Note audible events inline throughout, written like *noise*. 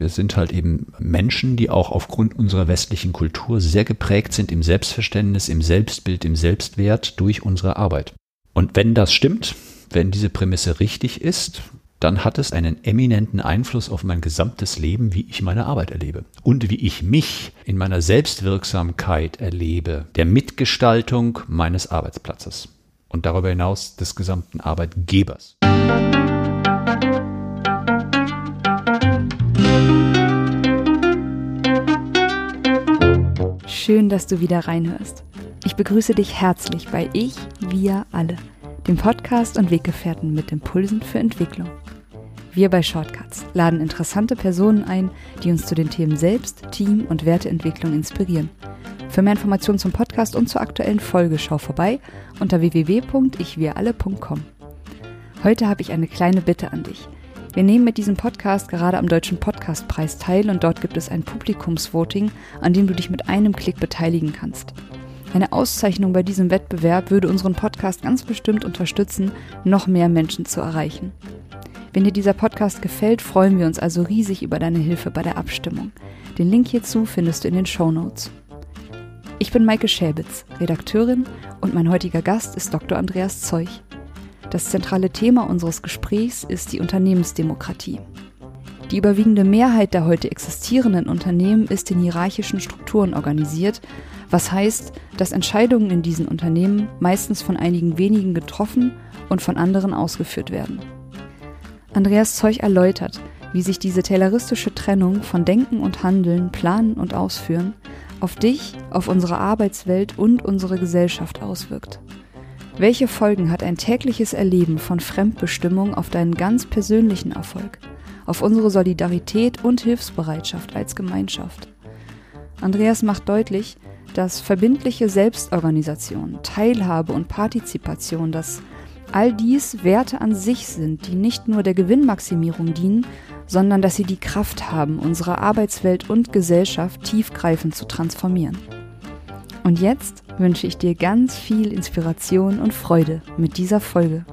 Wir sind halt eben Menschen, die auch aufgrund unserer westlichen Kultur sehr geprägt sind im Selbstverständnis, im Selbstbild, im Selbstwert durch unsere Arbeit. Und wenn das stimmt, wenn diese Prämisse richtig ist, dann hat es einen eminenten Einfluss auf mein gesamtes Leben, wie ich meine Arbeit erlebe und wie ich mich in meiner Selbstwirksamkeit erlebe, der Mitgestaltung meines Arbeitsplatzes und darüber hinaus des gesamten Arbeitgebers. Schön, dass du wieder reinhörst. Ich begrüße dich herzlich bei Ich, Wir alle, dem Podcast und Weggefährten mit Impulsen für Entwicklung. Wir bei Shortcuts laden interessante Personen ein, die uns zu den Themen Selbst, Team und Werteentwicklung inspirieren. Für mehr Informationen zum Podcast und zur aktuellen Folge schau vorbei unter www.ichwiralle.com. Heute habe ich eine kleine Bitte an dich. Wir nehmen mit diesem Podcast gerade am Deutschen Podcastpreis teil und dort gibt es ein Publikumsvoting, an dem du dich mit einem Klick beteiligen kannst. Eine Auszeichnung bei diesem Wettbewerb würde unseren Podcast ganz bestimmt unterstützen, noch mehr Menschen zu erreichen. Wenn dir dieser Podcast gefällt, freuen wir uns also riesig über deine Hilfe bei der Abstimmung. Den Link hierzu findest du in den Show Notes. Ich bin Maike Schäbitz, Redakteurin und mein heutiger Gast ist Dr. Andreas Zeuch. Das zentrale Thema unseres Gesprächs ist die Unternehmensdemokratie. Die überwiegende Mehrheit der heute existierenden Unternehmen ist in hierarchischen Strukturen organisiert, was heißt, dass Entscheidungen in diesen Unternehmen meistens von einigen wenigen getroffen und von anderen ausgeführt werden. Andreas Zeug erläutert, wie sich diese tayloristische Trennung von Denken und Handeln, Planen und Ausführen auf dich, auf unsere Arbeitswelt und unsere Gesellschaft auswirkt. Welche Folgen hat ein tägliches Erleben von Fremdbestimmung auf deinen ganz persönlichen Erfolg, auf unsere Solidarität und Hilfsbereitschaft als Gemeinschaft? Andreas macht deutlich, dass verbindliche Selbstorganisation, Teilhabe und Partizipation, dass all dies Werte an sich sind, die nicht nur der Gewinnmaximierung dienen, sondern dass sie die Kraft haben, unsere Arbeitswelt und Gesellschaft tiefgreifend zu transformieren. Und jetzt wünsche ich dir ganz viel Inspiration und Freude mit dieser Folge.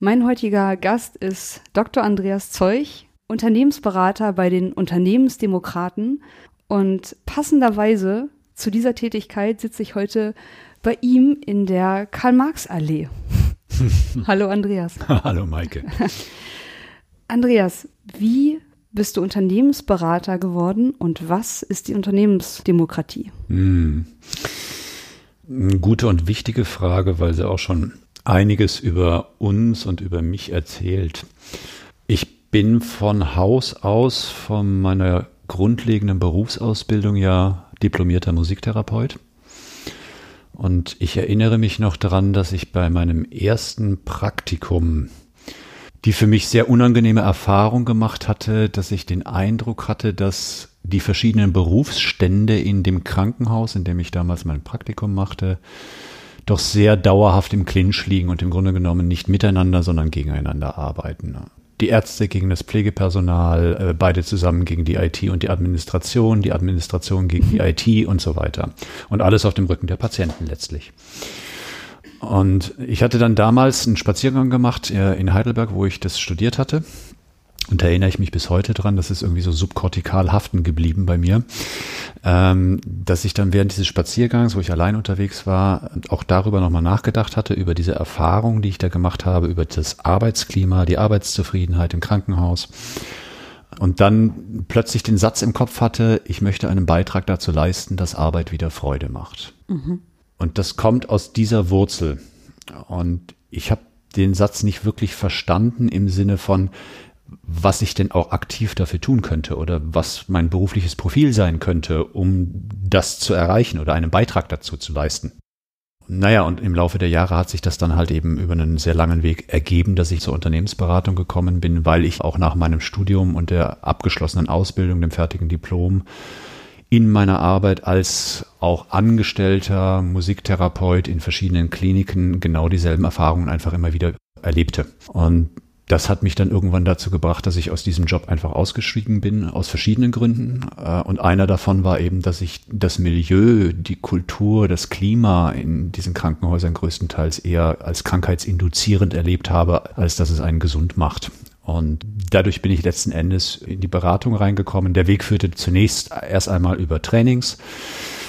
Mein heutiger Gast ist Dr. Andreas Zeuch, Unternehmensberater bei den Unternehmensdemokraten. Und passenderweise zu dieser Tätigkeit sitze ich heute bei ihm in der Karl-Marx-Allee. *laughs* Hallo Andreas. Hallo Maike. Andreas, wie bist du Unternehmensberater geworden und was ist die Unternehmensdemokratie? Hm. Eine gute und wichtige Frage, weil sie auch schon einiges über uns und über mich erzählt. Ich bin von Haus aus, von meiner grundlegenden Berufsausbildung ja diplomierter Musiktherapeut. Und ich erinnere mich noch daran, dass ich bei meinem ersten Praktikum die für mich sehr unangenehme Erfahrung gemacht hatte, dass ich den Eindruck hatte, dass die verschiedenen Berufsstände in dem Krankenhaus, in dem ich damals mein Praktikum machte, doch sehr dauerhaft im Clinch liegen und im Grunde genommen nicht miteinander, sondern gegeneinander arbeiten. Die Ärzte gegen das Pflegepersonal, äh, beide zusammen gegen die IT und die Administration, die Administration gegen die *laughs* IT und so weiter. Und alles auf dem Rücken der Patienten letztlich. Und ich hatte dann damals einen Spaziergang gemacht äh, in Heidelberg, wo ich das studiert hatte. Und da erinnere ich mich bis heute dran, das ist irgendwie so subkortikal haften geblieben bei mir, ähm, dass ich dann während dieses Spaziergangs, wo ich allein unterwegs war, auch darüber nochmal nachgedacht hatte, über diese Erfahrung, die ich da gemacht habe, über das Arbeitsklima, die Arbeitszufriedenheit im Krankenhaus. Und dann plötzlich den Satz im Kopf hatte, ich möchte einen Beitrag dazu leisten, dass Arbeit wieder Freude macht. Mhm. Und das kommt aus dieser Wurzel. Und ich habe den Satz nicht wirklich verstanden im Sinne von, was ich denn auch aktiv dafür tun könnte oder was mein berufliches Profil sein könnte, um das zu erreichen oder einen Beitrag dazu zu leisten. Naja, und im Laufe der Jahre hat sich das dann halt eben über einen sehr langen Weg ergeben, dass ich zur Unternehmensberatung gekommen bin, weil ich auch nach meinem Studium und der abgeschlossenen Ausbildung, dem fertigen Diplom, in meiner Arbeit als auch angestellter Musiktherapeut in verschiedenen Kliniken genau dieselben Erfahrungen einfach immer wieder erlebte. Und das hat mich dann irgendwann dazu gebracht, dass ich aus diesem Job einfach ausgestiegen bin, aus verschiedenen Gründen. Äh, und einer davon war eben, dass ich das Milieu, die Kultur, das Klima in diesen Krankenhäusern größtenteils eher als krankheitsinduzierend erlebt habe, als dass es einen gesund macht. Und dadurch bin ich letzten Endes in die Beratung reingekommen. Der Weg führte zunächst erst einmal über Trainings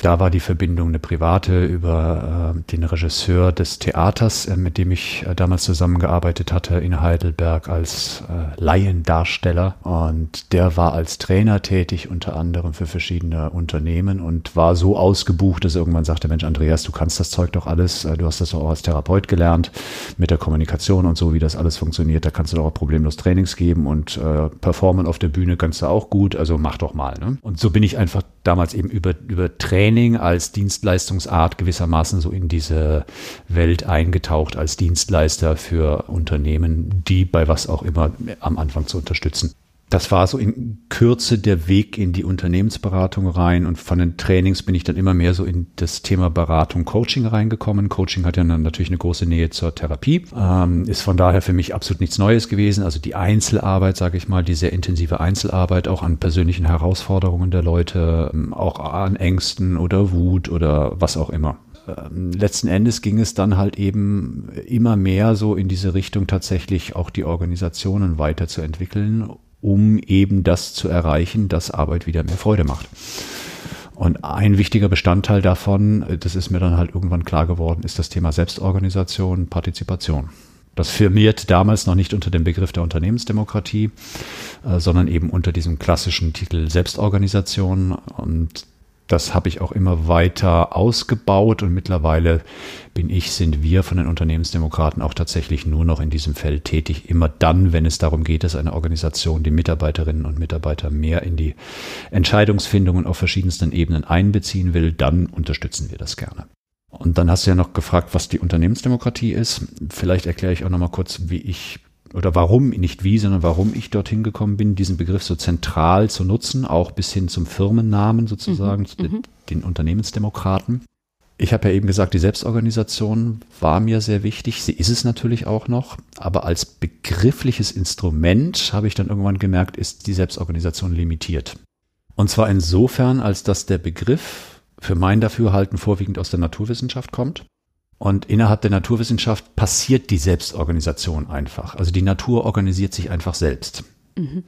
da war die Verbindung eine private über äh, den Regisseur des Theaters, äh, mit dem ich äh, damals zusammengearbeitet hatte in Heidelberg als äh, Laiendarsteller. Und der war als Trainer tätig, unter anderem für verschiedene Unternehmen und war so ausgebucht, dass er irgendwann sagte, Mensch, Andreas, du kannst das Zeug doch alles, äh, du hast das auch als Therapeut gelernt, mit der Kommunikation und so, wie das alles funktioniert, da kannst du doch auch problemlos Trainings geben und äh, performen auf der Bühne kannst du auch gut, also mach doch mal. Ne? Und so bin ich einfach damals eben über, über Training als Dienstleistungsart gewissermaßen so in diese Welt eingetaucht als Dienstleister für Unternehmen, die bei was auch immer am Anfang zu unterstützen das war so in Kürze der Weg in die Unternehmensberatung rein und von den Trainings bin ich dann immer mehr so in das Thema Beratung, Coaching reingekommen. Coaching hat ja dann natürlich eine große Nähe zur Therapie, ähm, ist von daher für mich absolut nichts Neues gewesen. Also die Einzelarbeit, sage ich mal, die sehr intensive Einzelarbeit auch an persönlichen Herausforderungen der Leute, ähm, auch an Ängsten oder Wut oder was auch immer ähm, letzten Endes ging es dann halt eben immer mehr so in diese Richtung tatsächlich auch die Organisationen weiterzuentwickeln um eben das zu erreichen, dass Arbeit wieder mehr Freude macht. Und ein wichtiger Bestandteil davon, das ist mir dann halt irgendwann klar geworden, ist das Thema Selbstorganisation, Partizipation. Das firmiert damals noch nicht unter dem Begriff der Unternehmensdemokratie, äh, sondern eben unter diesem klassischen Titel Selbstorganisation. Und das habe ich auch immer weiter ausgebaut und mittlerweile bin ich, sind wir von den Unternehmensdemokraten auch tatsächlich nur noch in diesem Feld tätig. Immer dann, wenn es darum geht, dass eine Organisation die Mitarbeiterinnen und Mitarbeiter mehr in die Entscheidungsfindungen auf verschiedensten Ebenen einbeziehen will, dann unterstützen wir das gerne. Und dann hast du ja noch gefragt, was die Unternehmensdemokratie ist. Vielleicht erkläre ich auch noch mal kurz, wie ich oder warum, nicht wie, sondern warum ich dorthin gekommen bin, diesen Begriff so zentral zu nutzen, auch bis hin zum Firmennamen sozusagen, mhm, den, mhm. den Unternehmensdemokraten. Ich habe ja eben gesagt, die Selbstorganisation war mir sehr wichtig. Sie ist es natürlich auch noch. Aber als begriffliches Instrument habe ich dann irgendwann gemerkt, ist die Selbstorganisation limitiert. Und zwar insofern, als dass der Begriff für mein Dafürhalten vorwiegend aus der Naturwissenschaft kommt und innerhalb der Naturwissenschaft passiert die Selbstorganisation einfach. Also die Natur organisiert sich einfach selbst.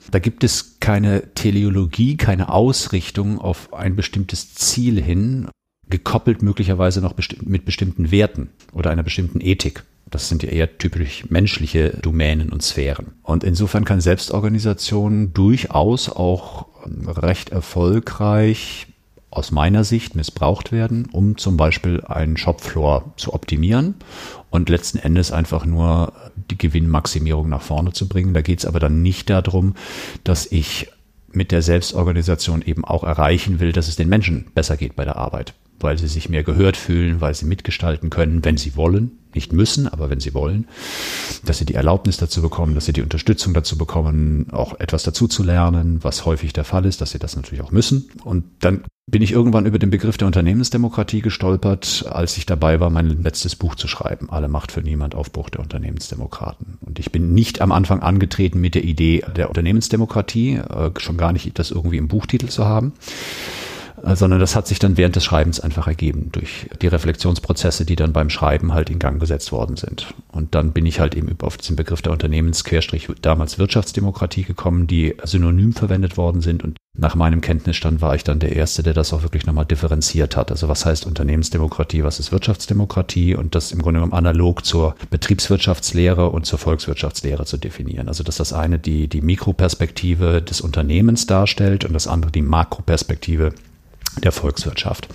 Da gibt es keine Teleologie, keine Ausrichtung auf ein bestimmtes Ziel hin, gekoppelt möglicherweise noch besti mit bestimmten Werten oder einer bestimmten Ethik. Das sind ja eher typisch menschliche Domänen und Sphären. Und insofern kann Selbstorganisation durchaus auch recht erfolgreich aus meiner Sicht missbraucht werden, um zum Beispiel einen Shopfloor zu optimieren und letzten Endes einfach nur die Gewinnmaximierung nach vorne zu bringen. Da geht es aber dann nicht darum, dass ich mit der Selbstorganisation eben auch erreichen will, dass es den Menschen besser geht bei der Arbeit weil sie sich mehr gehört fühlen, weil sie mitgestalten können, wenn sie wollen, nicht müssen, aber wenn sie wollen, dass sie die Erlaubnis dazu bekommen, dass sie die Unterstützung dazu bekommen, auch etwas dazu zu lernen, was häufig der Fall ist, dass sie das natürlich auch müssen. Und dann bin ich irgendwann über den Begriff der Unternehmensdemokratie gestolpert, als ich dabei war, mein letztes Buch zu schreiben, Alle Macht für Niemand, Aufbruch der Unternehmensdemokraten. Und ich bin nicht am Anfang angetreten mit der Idee der Unternehmensdemokratie, äh, schon gar nicht das irgendwie im Buchtitel zu haben, sondern das hat sich dann während des Schreibens einfach ergeben durch die Reflexionsprozesse, die dann beim Schreiben halt in Gang gesetzt worden sind. Und dann bin ich halt eben auf diesen Begriff der Unternehmensquerstrich damals Wirtschaftsdemokratie gekommen, die synonym verwendet worden sind und nach meinem Kenntnisstand war ich dann der Erste, der das auch wirklich nochmal differenziert hat. Also was heißt Unternehmensdemokratie, was ist Wirtschaftsdemokratie und das im Grunde genommen analog zur Betriebswirtschaftslehre und zur Volkswirtschaftslehre zu definieren. Also dass das eine die, die Mikroperspektive des Unternehmens darstellt und das andere die Makroperspektive der Volkswirtschaft.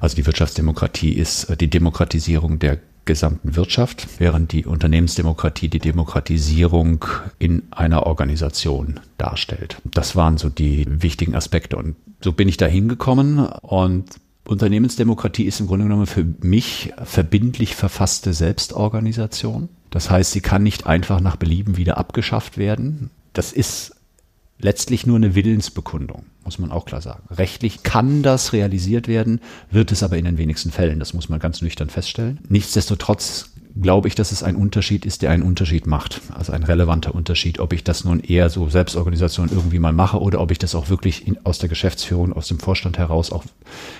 Also die Wirtschaftsdemokratie ist äh, die Demokratisierung der gesamten Wirtschaft, während die Unternehmensdemokratie die Demokratisierung in einer Organisation darstellt. Das waren so die wichtigen Aspekte und so bin ich da hingekommen und Unternehmensdemokratie ist im Grunde genommen für mich verbindlich verfasste Selbstorganisation. Das heißt, sie kann nicht einfach nach Belieben wieder abgeschafft werden. Das ist letztlich nur eine Willensbekundung, muss man auch klar sagen. Rechtlich kann das realisiert werden, wird es aber in den wenigsten Fällen. Das muss man ganz nüchtern feststellen. Nichtsdestotrotz glaube ich, dass es ein Unterschied ist, der einen Unterschied macht. Also ein relevanter Unterschied, ob ich das nun eher so Selbstorganisation irgendwie mal mache oder ob ich das auch wirklich in, aus der Geschäftsführung, aus dem Vorstand heraus auch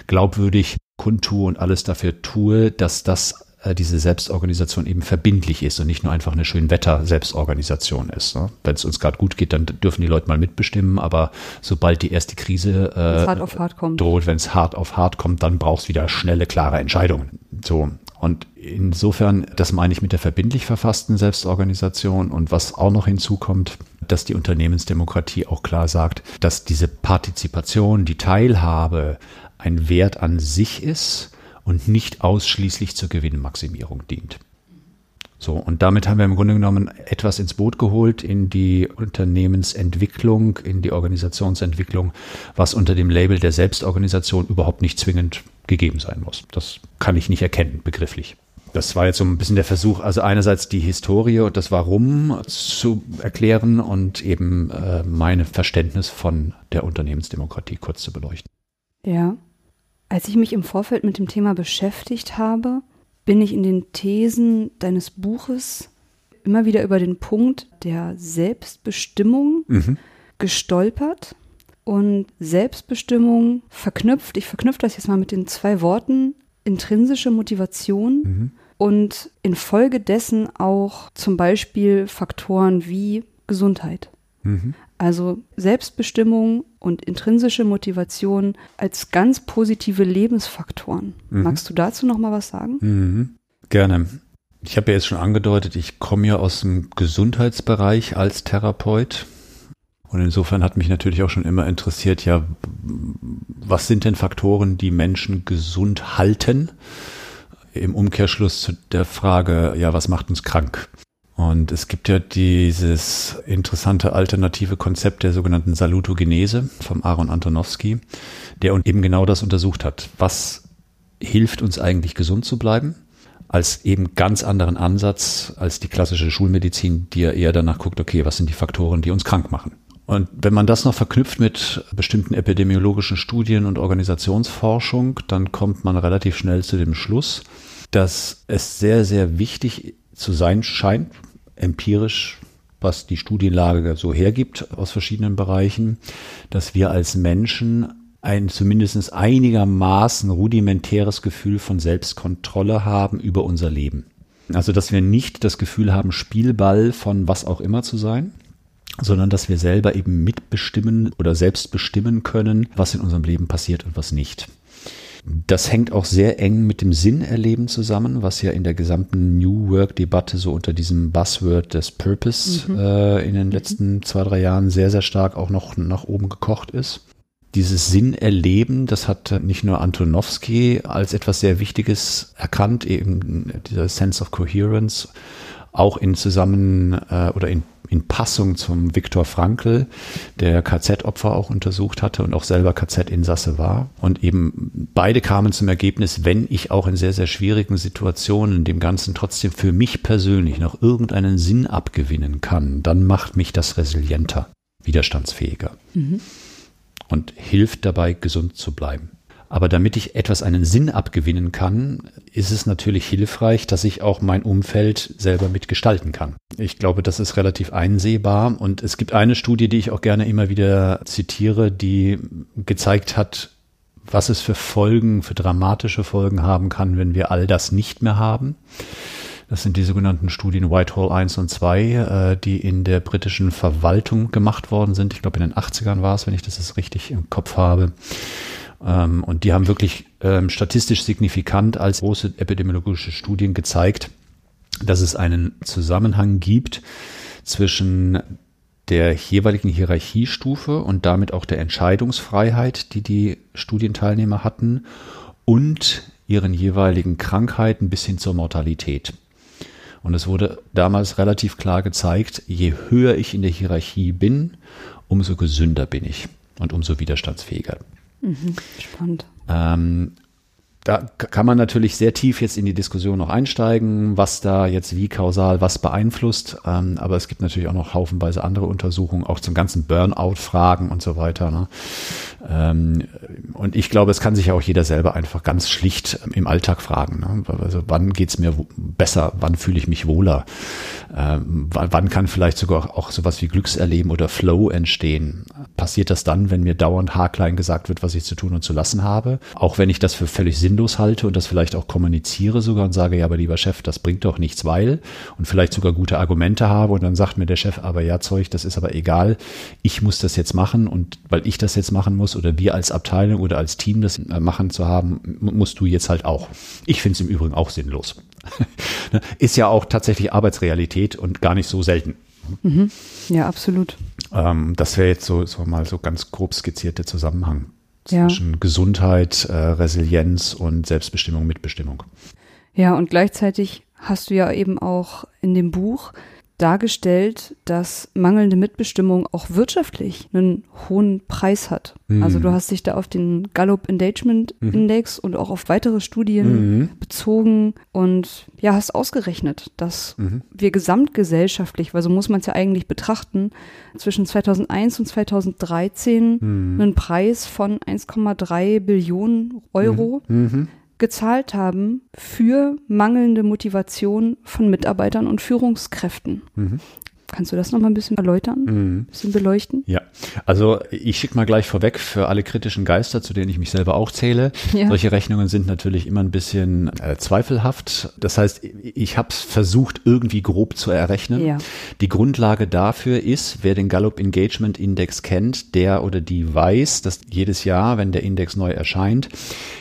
glaubwürdig kundtue und alles dafür tue, dass das äh, diese Selbstorganisation eben verbindlich ist und nicht nur einfach eine schön Wetter-Selbstorganisation ist. Ne? Wenn es uns gerade gut geht, dann dürfen die Leute mal mitbestimmen, aber sobald die erste Krise äh, hart hart droht, wenn es hart auf hart kommt, dann brauchst du wieder schnelle, klare Entscheidungen. So. Und insofern, das meine ich mit der verbindlich verfassten Selbstorganisation und was auch noch hinzukommt, dass die Unternehmensdemokratie auch klar sagt, dass diese Partizipation, die Teilhabe ein Wert an sich ist und nicht ausschließlich zur Gewinnmaximierung dient. So, und damit haben wir im Grunde genommen etwas ins Boot geholt in die Unternehmensentwicklung, in die Organisationsentwicklung, was unter dem Label der Selbstorganisation überhaupt nicht zwingend gegeben sein muss. Das kann ich nicht erkennen, begrifflich. Das war jetzt so ein bisschen der Versuch, also einerseits die Historie und das Warum zu erklären und eben äh, mein Verständnis von der Unternehmensdemokratie kurz zu beleuchten. Ja, als ich mich im Vorfeld mit dem Thema beschäftigt habe, bin ich in den Thesen deines Buches immer wieder über den Punkt der Selbstbestimmung mhm. gestolpert. Und Selbstbestimmung verknüpft, ich verknüpfe das jetzt mal mit den zwei Worten, intrinsische Motivation mhm. und infolgedessen auch zum Beispiel Faktoren wie Gesundheit. Mhm. Also Selbstbestimmung und intrinsische Motivation als ganz positive Lebensfaktoren. Mhm. Magst du dazu noch mal was sagen? Mhm. Gerne. Ich habe ja jetzt schon angedeutet, ich komme ja aus dem Gesundheitsbereich als Therapeut. Und insofern hat mich natürlich auch schon immer interessiert, ja, was sind denn Faktoren, die Menschen gesund halten? Im Umkehrschluss zu der Frage, ja, was macht uns krank? Und es gibt ja dieses interessante alternative Konzept der sogenannten Salutogenese vom Aaron Antonowski, der eben genau das untersucht hat. Was hilft uns eigentlich gesund zu bleiben? Als eben ganz anderen Ansatz als die klassische Schulmedizin, die ja eher danach guckt, okay, was sind die Faktoren, die uns krank machen? Und wenn man das noch verknüpft mit bestimmten epidemiologischen Studien und Organisationsforschung, dann kommt man relativ schnell zu dem Schluss, dass es sehr, sehr wichtig zu sein scheint, empirisch, was die Studienlage so hergibt aus verschiedenen Bereichen, dass wir als Menschen ein zumindest einigermaßen rudimentäres Gefühl von Selbstkontrolle haben über unser Leben. Also, dass wir nicht das Gefühl haben, Spielball von was auch immer zu sein, sondern dass wir selber eben mitbestimmen oder selbst bestimmen können, was in unserem Leben passiert und was nicht. Das hängt auch sehr eng mit dem Sinnerleben zusammen, was ja in der gesamten New Work-Debatte so unter diesem Buzzword des Purpose mhm. äh, in den mhm. letzten zwei, drei Jahren sehr, sehr stark auch noch nach oben gekocht ist. Dieses Sinnerleben, das hat nicht nur Antonowski als etwas sehr Wichtiges erkannt, eben dieser Sense of Coherence, auch in Zusammen äh, oder in in Passung zum Viktor Frankl, der KZ-Opfer auch untersucht hatte und auch selber KZ-Insasse war. Und eben beide kamen zum Ergebnis, wenn ich auch in sehr, sehr schwierigen Situationen dem Ganzen trotzdem für mich persönlich noch irgendeinen Sinn abgewinnen kann, dann macht mich das resilienter, widerstandsfähiger mhm. und hilft dabei, gesund zu bleiben. Aber damit ich etwas einen Sinn abgewinnen kann, ist es natürlich hilfreich, dass ich auch mein Umfeld selber mitgestalten kann. Ich glaube, das ist relativ einsehbar. Und es gibt eine Studie, die ich auch gerne immer wieder zitiere, die gezeigt hat, was es für Folgen, für dramatische Folgen haben kann, wenn wir all das nicht mehr haben. Das sind die sogenannten Studien Whitehall 1 und 2, äh, die in der britischen Verwaltung gemacht worden sind. Ich glaube, in den 80ern war es, wenn ich das jetzt richtig im Kopf habe. Ähm, und die haben wirklich ähm, statistisch signifikant als große epidemiologische Studien gezeigt, dass es einen Zusammenhang gibt zwischen der jeweiligen Hierarchiestufe und damit auch der Entscheidungsfreiheit, die die Studienteilnehmer hatten und ihren jeweiligen Krankheiten bis hin zur Mortalität. Und es wurde damals relativ klar gezeigt, je höher ich in der Hierarchie bin, umso gesünder bin ich und umso widerstandsfähiger. Mhm, spannend. Ähm, da kann man natürlich sehr tief jetzt in die Diskussion noch einsteigen, was da jetzt wie kausal was beeinflusst. Ähm, aber es gibt natürlich auch noch haufenweise andere Untersuchungen, auch zum ganzen Burnout-Fragen und so weiter. Ne? Ähm, und ich glaube, es kann sich ja auch jeder selber einfach ganz schlicht im Alltag fragen. Ne? Also wann geht's mir besser? Wann fühle ich mich wohler? Ähm, wann kann vielleicht sogar auch sowas wie Glückserleben oder Flow entstehen? Passiert das dann, wenn mir dauernd haarklein gesagt wird, was ich zu tun und zu lassen habe? Auch wenn ich das für völlig sinnlos halte und das vielleicht auch kommuniziere sogar und sage, ja, aber lieber Chef, das bringt doch nichts, weil und vielleicht sogar gute Argumente habe und dann sagt mir der Chef, aber ja, Zeug, das ist aber egal. Ich muss das jetzt machen und weil ich das jetzt machen muss oder wir als Abteilung oder als Team das äh, machen zu haben, musst du jetzt halt auch. Ich finde es im Übrigen auch sinnlos. *laughs* Ne? ist ja auch tatsächlich Arbeitsrealität und gar nicht so selten. Mhm. Ja, absolut. Ähm, das wäre jetzt so, so mal so ganz grob skizziert der Zusammenhang zwischen ja. Gesundheit, äh, Resilienz und Selbstbestimmung, Mitbestimmung. Ja, und gleichzeitig hast du ja eben auch in dem Buch dargestellt, dass mangelnde Mitbestimmung auch wirtschaftlich einen hohen Preis hat. Mhm. Also du hast dich da auf den Gallup Engagement mhm. Index und auch auf weitere Studien mhm. bezogen und ja, hast ausgerechnet, dass mhm. wir gesamtgesellschaftlich, weil so muss man es ja eigentlich betrachten, zwischen 2001 und 2013 mhm. einen Preis von 1,3 Billionen Euro mhm gezahlt haben für mangelnde Motivation von Mitarbeitern und Führungskräften. Mhm. Kannst du das nochmal ein bisschen erläutern, mhm. ein bisschen beleuchten? Ja, also ich schicke mal gleich vorweg für alle kritischen Geister, zu denen ich mich selber auch zähle. *laughs* Ja. Solche Rechnungen sind natürlich immer ein bisschen äh, zweifelhaft. Das heißt, ich habe es versucht, irgendwie grob zu errechnen. Ja. Die Grundlage dafür ist, wer den Gallup Engagement Index kennt, der oder die weiß, dass jedes Jahr, wenn der Index neu erscheint,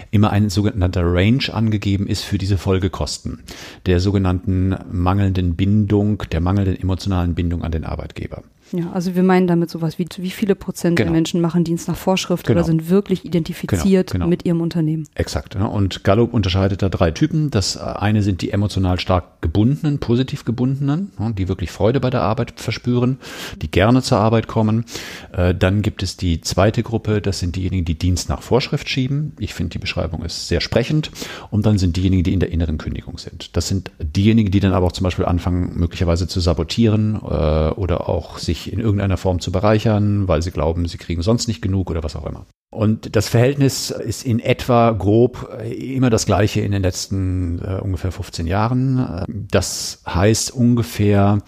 immer ein sogenannter Range angegeben ist für diese Folgekosten der sogenannten mangelnden Bindung, der mangelnden emotionalen Bindung an den Arbeitgeber. Ja, also wir meinen damit sowas wie, wie viele Prozent genau. der Menschen machen Dienst nach Vorschrift genau. oder sind wirklich identifiziert genau, genau. mit ihrem Unternehmen. Exakt. Und Gallup unterscheidet da drei Typen. Das eine sind die emotional stark gebundenen, positiv gebundenen, die wirklich Freude bei der Arbeit verspüren, die gerne zur Arbeit kommen. Äh, dann gibt es die zweite Gruppe, das sind diejenigen, die Dienst nach Vorschrift schieben. Ich finde, die Beschreibung ist sehr sprechend. Und dann sind diejenigen, die in der inneren Kündigung sind. Das sind diejenigen, die dann aber auch zum Beispiel anfangen, möglicherweise zu sabotieren äh, oder auch sich in irgendeiner Form zu bereichern, weil sie glauben, sie kriegen sonst nicht genug oder was auch immer. Und das Verhältnis ist in etwa grob immer das gleiche in den letzten äh, ungefähr 15 Jahren. Das heißt ungefähr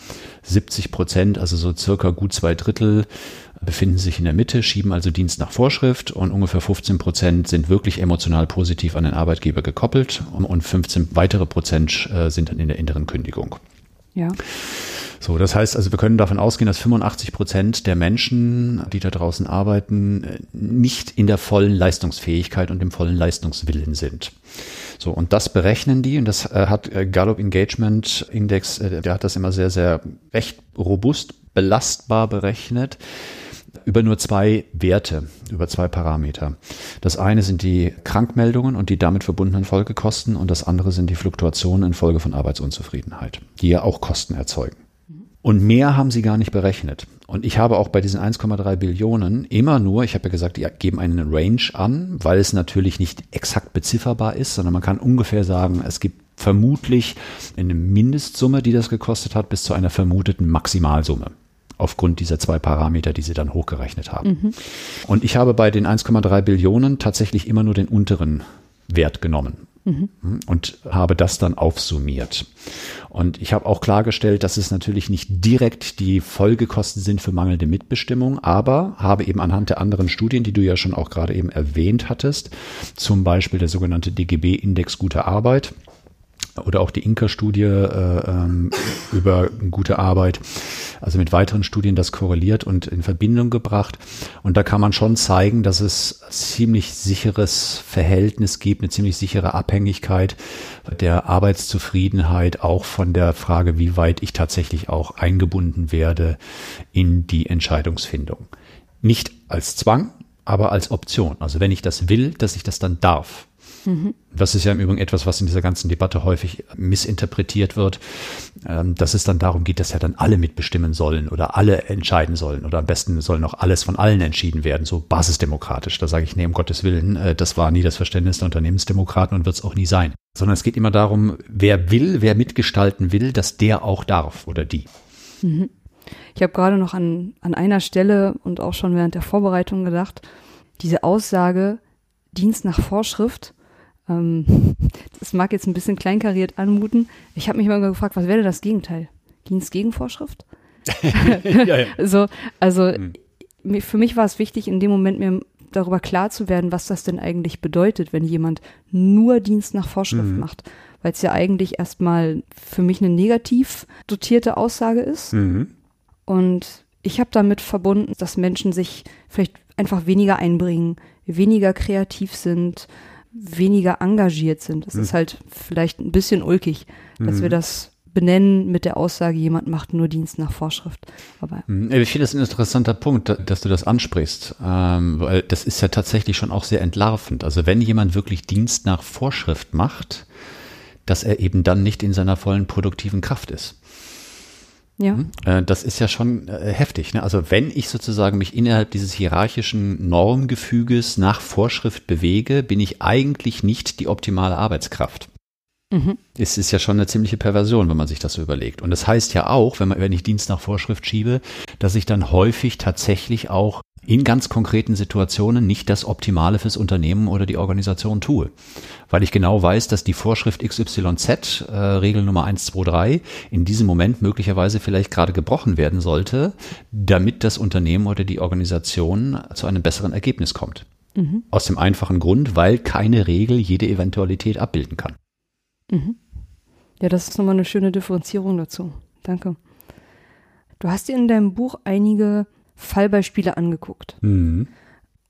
70 Prozent, also so circa gut zwei Drittel, befinden sich in der Mitte, schieben also Dienst nach Vorschrift und ungefähr 15 Prozent sind wirklich emotional positiv an den Arbeitgeber gekoppelt und 15 weitere Prozent äh, sind dann in der inneren Kündigung. Ja. So, das heißt also, wir können davon ausgehen, dass 85 Prozent der Menschen, die da draußen arbeiten, nicht in der vollen Leistungsfähigkeit und im vollen Leistungswillen sind. So, und das berechnen die, und das äh, hat äh, Gallup Engagement Index, äh, der hat das immer sehr, sehr recht robust, belastbar berechnet über nur zwei Werte, über zwei Parameter. Das eine sind die Krankmeldungen und die damit verbundenen Folgekosten und das andere sind die Fluktuationen infolge von Arbeitsunzufriedenheit, die ja auch Kosten erzeugen. Und mehr haben sie gar nicht berechnet. Und ich habe auch bei diesen 1,3 Billionen immer nur, ich habe ja gesagt, die geben einen Range an, weil es natürlich nicht exakt bezifferbar ist, sondern man kann ungefähr sagen, es gibt vermutlich eine Mindestsumme, die das gekostet hat, bis zu einer vermuteten Maximalsumme aufgrund dieser zwei Parameter, die sie dann hochgerechnet haben. Mhm. Und ich habe bei den 1,3 Billionen tatsächlich immer nur den unteren Wert genommen mhm. und habe das dann aufsummiert. Und ich habe auch klargestellt, dass es natürlich nicht direkt die Folgekosten sind für mangelnde Mitbestimmung, aber habe eben anhand der anderen Studien, die du ja schon auch gerade eben erwähnt hattest, zum Beispiel der sogenannte DGB-Index gute Arbeit, oder auch die Inka-Studie äh, ähm, über gute Arbeit, also mit weiteren Studien das korreliert und in Verbindung gebracht. Und da kann man schon zeigen, dass es ziemlich sicheres Verhältnis gibt, eine ziemlich sichere Abhängigkeit der Arbeitszufriedenheit, auch von der Frage, wie weit ich tatsächlich auch eingebunden werde in die Entscheidungsfindung. Nicht als Zwang, aber als Option. Also wenn ich das will, dass ich das dann darf. Mhm. Das ist ja im Übrigen etwas, was in dieser ganzen Debatte häufig missinterpretiert wird, ähm, dass es dann darum geht, dass ja dann alle mitbestimmen sollen oder alle entscheiden sollen oder am besten soll noch alles von allen entschieden werden, so basisdemokratisch. Da sage ich, nee, um Gottes Willen, äh, das war nie das Verständnis der Unternehmensdemokraten und wird es auch nie sein. Sondern es geht immer darum, wer will, wer mitgestalten will, dass der auch darf oder die. Mhm. Ich habe gerade noch an, an einer Stelle und auch schon während der Vorbereitung gedacht, diese Aussage, Dienst nach Vorschrift, ähm, *laughs* das mag jetzt ein bisschen kleinkariert anmuten. Ich habe mich mal gefragt, was wäre das Gegenteil? Dienst gegen Vorschrift? *laughs* ja, ja. *laughs* So, also hm. für mich war es wichtig, in dem Moment mir darüber klar zu werden, was das denn eigentlich bedeutet, wenn jemand nur Dienst nach Vorschrift mhm. macht. Weil es ja eigentlich erstmal für mich eine negativ dotierte Aussage ist. Mhm. Und ich habe damit verbunden, dass Menschen sich vielleicht einfach weniger einbringen, weniger kreativ sind, weniger engagiert sind. Es mhm. ist halt vielleicht ein bisschen ulkig, dass mhm. wir das benennen mit der Aussage, jemand macht nur Dienst nach Vorschrift. Aber mhm. ich finde das ein interessanter Punkt, dass du das ansprichst, ähm, weil das ist ja tatsächlich schon auch sehr entlarvend. Also wenn jemand wirklich Dienst nach Vorschrift macht, dass er eben dann nicht in seiner vollen produktiven Kraft ist. Ja. Hm? Äh, das ist ja schon äh, heftig. Ne? Also wenn ich sozusagen mich innerhalb dieses hierarchischen Normgefüges nach Vorschrift bewege, bin ich eigentlich nicht die optimale Arbeitskraft. Mhm. Es ist ja schon eine ziemliche Perversion, wenn man sich das so überlegt. Und das heißt ja auch, wenn, man, wenn ich Dienst nach Vorschrift schiebe, dass ich dann häufig tatsächlich auch in ganz konkreten Situationen nicht das Optimale fürs Unternehmen oder die Organisation tue. Weil ich genau weiß, dass die Vorschrift XYZ, äh, Regel Nummer 123, in diesem Moment möglicherweise vielleicht gerade gebrochen werden sollte, damit das Unternehmen oder die Organisation zu einem besseren Ergebnis kommt. Mhm. Aus dem einfachen Grund, weil keine Regel jede Eventualität abbilden kann. Mhm. Ja, das ist nochmal eine schöne Differenzierung dazu. Danke. Du hast in deinem Buch einige Fallbeispiele angeguckt. Mhm.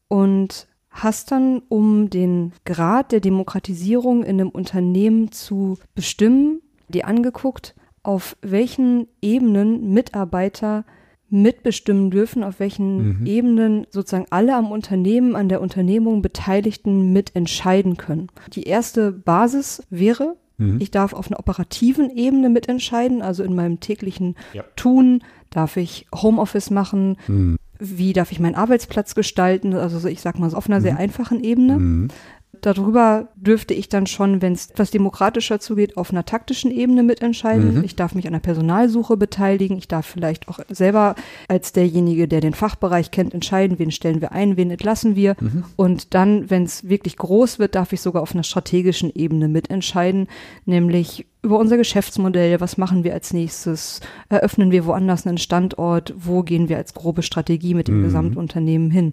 Und hast dann, um den Grad der Demokratisierung in einem Unternehmen zu bestimmen, dir angeguckt, auf welchen Ebenen Mitarbeiter mitbestimmen dürfen, auf welchen mhm. Ebenen sozusagen alle am Unternehmen, an der Unternehmung Beteiligten mitentscheiden können. Die erste Basis wäre, mhm. ich darf auf einer operativen Ebene mitentscheiden, also in meinem täglichen ja. Tun, Darf ich Homeoffice machen? Mhm. Wie darf ich meinen Arbeitsplatz gestalten? Also ich sag mal so auf einer mhm. sehr einfachen Ebene. Darüber dürfte ich dann schon, wenn es etwas demokratischer zugeht, auf einer taktischen Ebene mitentscheiden. Mhm. Ich darf mich an der Personalsuche beteiligen. Ich darf vielleicht auch selber als derjenige, der den Fachbereich kennt, entscheiden, wen stellen wir ein, wen entlassen wir. Mhm. Und dann, wenn es wirklich groß wird, darf ich sogar auf einer strategischen Ebene mitentscheiden, nämlich über unser Geschäftsmodell, was machen wir als nächstes, eröffnen wir woanders einen Standort, wo gehen wir als grobe Strategie mit dem mhm. Gesamtunternehmen hin.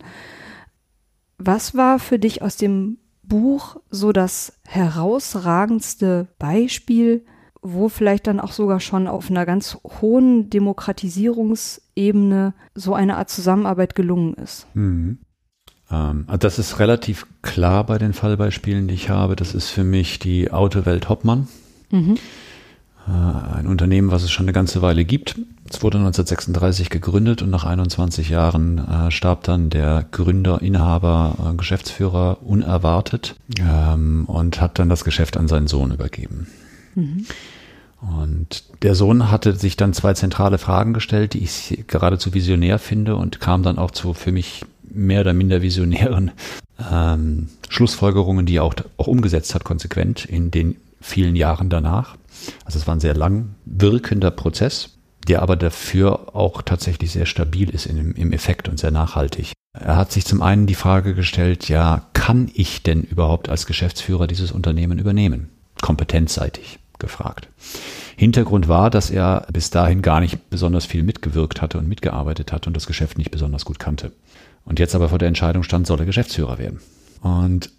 Was war für dich aus dem Buch so das herausragendste Beispiel, wo vielleicht dann auch sogar schon auf einer ganz hohen Demokratisierungsebene so eine Art Zusammenarbeit gelungen ist. Mhm. Ähm, also das ist relativ klar bei den Fallbeispielen, die ich habe. Das ist für mich die Autowelt Hoppmann. Mhm. Äh, ein Unternehmen, was es schon eine ganze Weile gibt. Es wurde 1936 gegründet und nach 21 Jahren äh, starb dann der Gründer, Inhaber, äh, Geschäftsführer unerwartet ähm, und hat dann das Geschäft an seinen Sohn übergeben. Mhm. Und der Sohn hatte sich dann zwei zentrale Fragen gestellt, die ich geradezu visionär finde und kam dann auch zu für mich mehr oder minder visionären ähm, Schlussfolgerungen, die er auch, auch umgesetzt hat, konsequent in den vielen Jahren danach. Also es war ein sehr lang wirkender Prozess, der aber dafür auch tatsächlich sehr stabil ist in, im Effekt und sehr nachhaltig. Er hat sich zum einen die Frage gestellt, ja, kann ich denn überhaupt als Geschäftsführer dieses Unternehmen übernehmen? Kompetenzseitig gefragt. Hintergrund war, dass er bis dahin gar nicht besonders viel mitgewirkt hatte und mitgearbeitet hatte und das Geschäft nicht besonders gut kannte. Und jetzt aber vor der Entscheidung stand, soll er Geschäftsführer werden. Und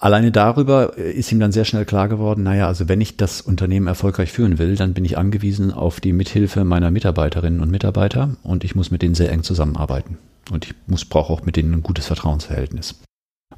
Alleine darüber äh, ist ihm dann sehr schnell klar geworden, naja, also wenn ich das Unternehmen erfolgreich führen will, dann bin ich angewiesen auf die Mithilfe meiner Mitarbeiterinnen und Mitarbeiter und ich muss mit denen sehr eng zusammenarbeiten. Und ich muss, brauche auch mit denen ein gutes Vertrauensverhältnis.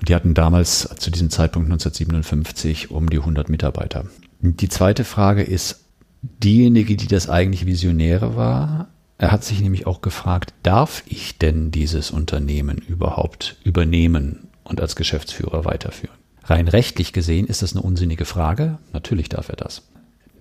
Die hatten damals zu diesem Zeitpunkt 1957 um die 100 Mitarbeiter. Die zweite Frage ist, diejenige, die das eigentlich Visionäre war, er hat sich nämlich auch gefragt, darf ich denn dieses Unternehmen überhaupt übernehmen und als Geschäftsführer weiterführen? Rein rechtlich gesehen ist das eine unsinnige Frage. Natürlich darf er das.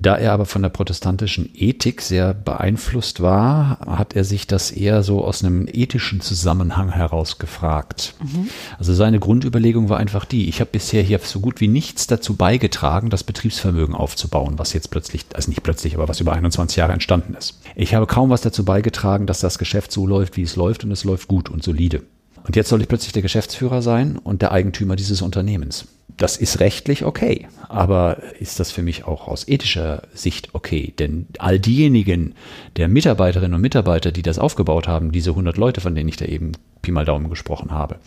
Da er aber von der protestantischen Ethik sehr beeinflusst war, hat er sich das eher so aus einem ethischen Zusammenhang heraus gefragt. Mhm. Also seine Grundüberlegung war einfach die, ich habe bisher hier so gut wie nichts dazu beigetragen, das Betriebsvermögen aufzubauen, was jetzt plötzlich, also nicht plötzlich, aber was über 21 Jahre entstanden ist. Ich habe kaum was dazu beigetragen, dass das Geschäft so läuft, wie es läuft und es läuft gut und solide. Und jetzt soll ich plötzlich der Geschäftsführer sein und der Eigentümer dieses Unternehmens. Das ist rechtlich okay, aber ist das für mich auch aus ethischer Sicht okay? Denn all diejenigen der Mitarbeiterinnen und Mitarbeiter, die das aufgebaut haben, diese 100 Leute, von denen ich da eben Pi mal Daumen gesprochen habe,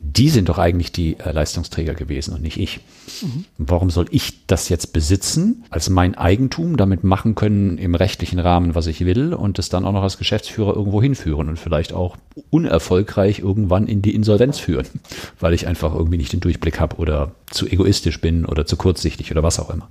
die sind doch eigentlich die äh, Leistungsträger gewesen und nicht ich. Mhm. Warum soll ich das jetzt besitzen als mein Eigentum, damit machen können im rechtlichen Rahmen, was ich will und es dann auch noch als Geschäftsführer irgendwo hinführen und vielleicht auch unerfolgreich irgendwann in die Insolvenz führen, weil ich einfach irgendwie nicht den Durchblick habe oder zu egoistisch bin oder zu kurzsichtig oder was auch immer.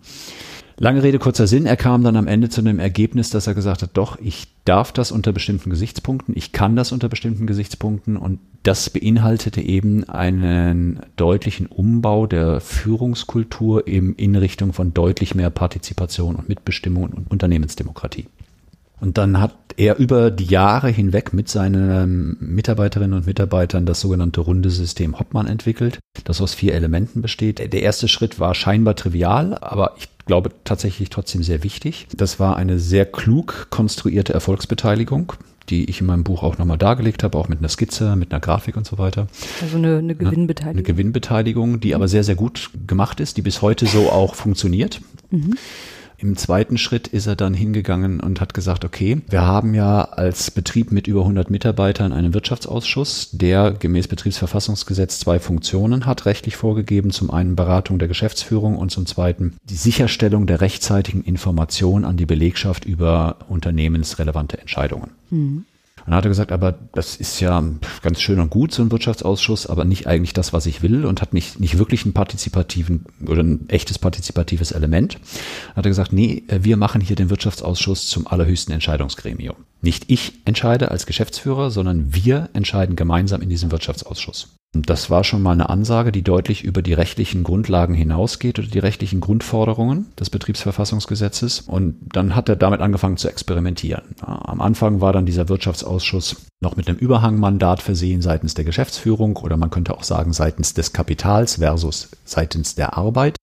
Lange Rede, kurzer Sinn. Er kam dann am Ende zu dem Ergebnis, dass er gesagt hat, doch, ich darf das unter bestimmten Gesichtspunkten, ich kann das unter bestimmten Gesichtspunkten und das beinhaltete eben einen deutlichen Umbau der Führungskultur eben in Richtung von deutlich mehr Partizipation und Mitbestimmung und Unternehmensdemokratie. Und dann hat er über die Jahre hinweg mit seinen Mitarbeiterinnen und Mitarbeitern das sogenannte runde System Hoppmann entwickelt, das aus vier Elementen besteht. Der erste Schritt war scheinbar trivial, aber ich glaube tatsächlich trotzdem sehr wichtig. Das war eine sehr klug konstruierte Erfolgsbeteiligung die ich in meinem Buch auch nochmal dargelegt habe, auch mit einer Skizze, mit einer Grafik und so weiter. Also eine, eine Gewinnbeteiligung. Eine Gewinnbeteiligung, die aber sehr, sehr gut gemacht ist, die bis heute so auch funktioniert. Mhm. Im zweiten Schritt ist er dann hingegangen und hat gesagt, okay, wir haben ja als Betrieb mit über 100 Mitarbeitern einen Wirtschaftsausschuss, der gemäß Betriebsverfassungsgesetz zwei Funktionen hat, rechtlich vorgegeben. Zum einen Beratung der Geschäftsführung und zum zweiten die Sicherstellung der rechtzeitigen Information an die Belegschaft über unternehmensrelevante Entscheidungen. Mhm. Dann hat er gesagt, aber das ist ja ganz schön und gut, so ein Wirtschaftsausschuss, aber nicht eigentlich das, was ich will und hat nicht, nicht wirklich einen partizipativen oder ein echtes partizipatives Element. Dann hat er gesagt, nee, wir machen hier den Wirtschaftsausschuss zum allerhöchsten Entscheidungsgremium. Nicht ich entscheide als Geschäftsführer, sondern wir entscheiden gemeinsam in diesem Wirtschaftsausschuss. Und das war schon mal eine Ansage, die deutlich über die rechtlichen Grundlagen hinausgeht oder die rechtlichen Grundforderungen des Betriebsverfassungsgesetzes. Und dann hat er damit angefangen zu experimentieren. Am Anfang war dann dieser Wirtschaftsausschuss noch mit einem Überhangmandat versehen seitens der Geschäftsführung oder man könnte auch sagen seitens des Kapitals versus seitens der Arbeit.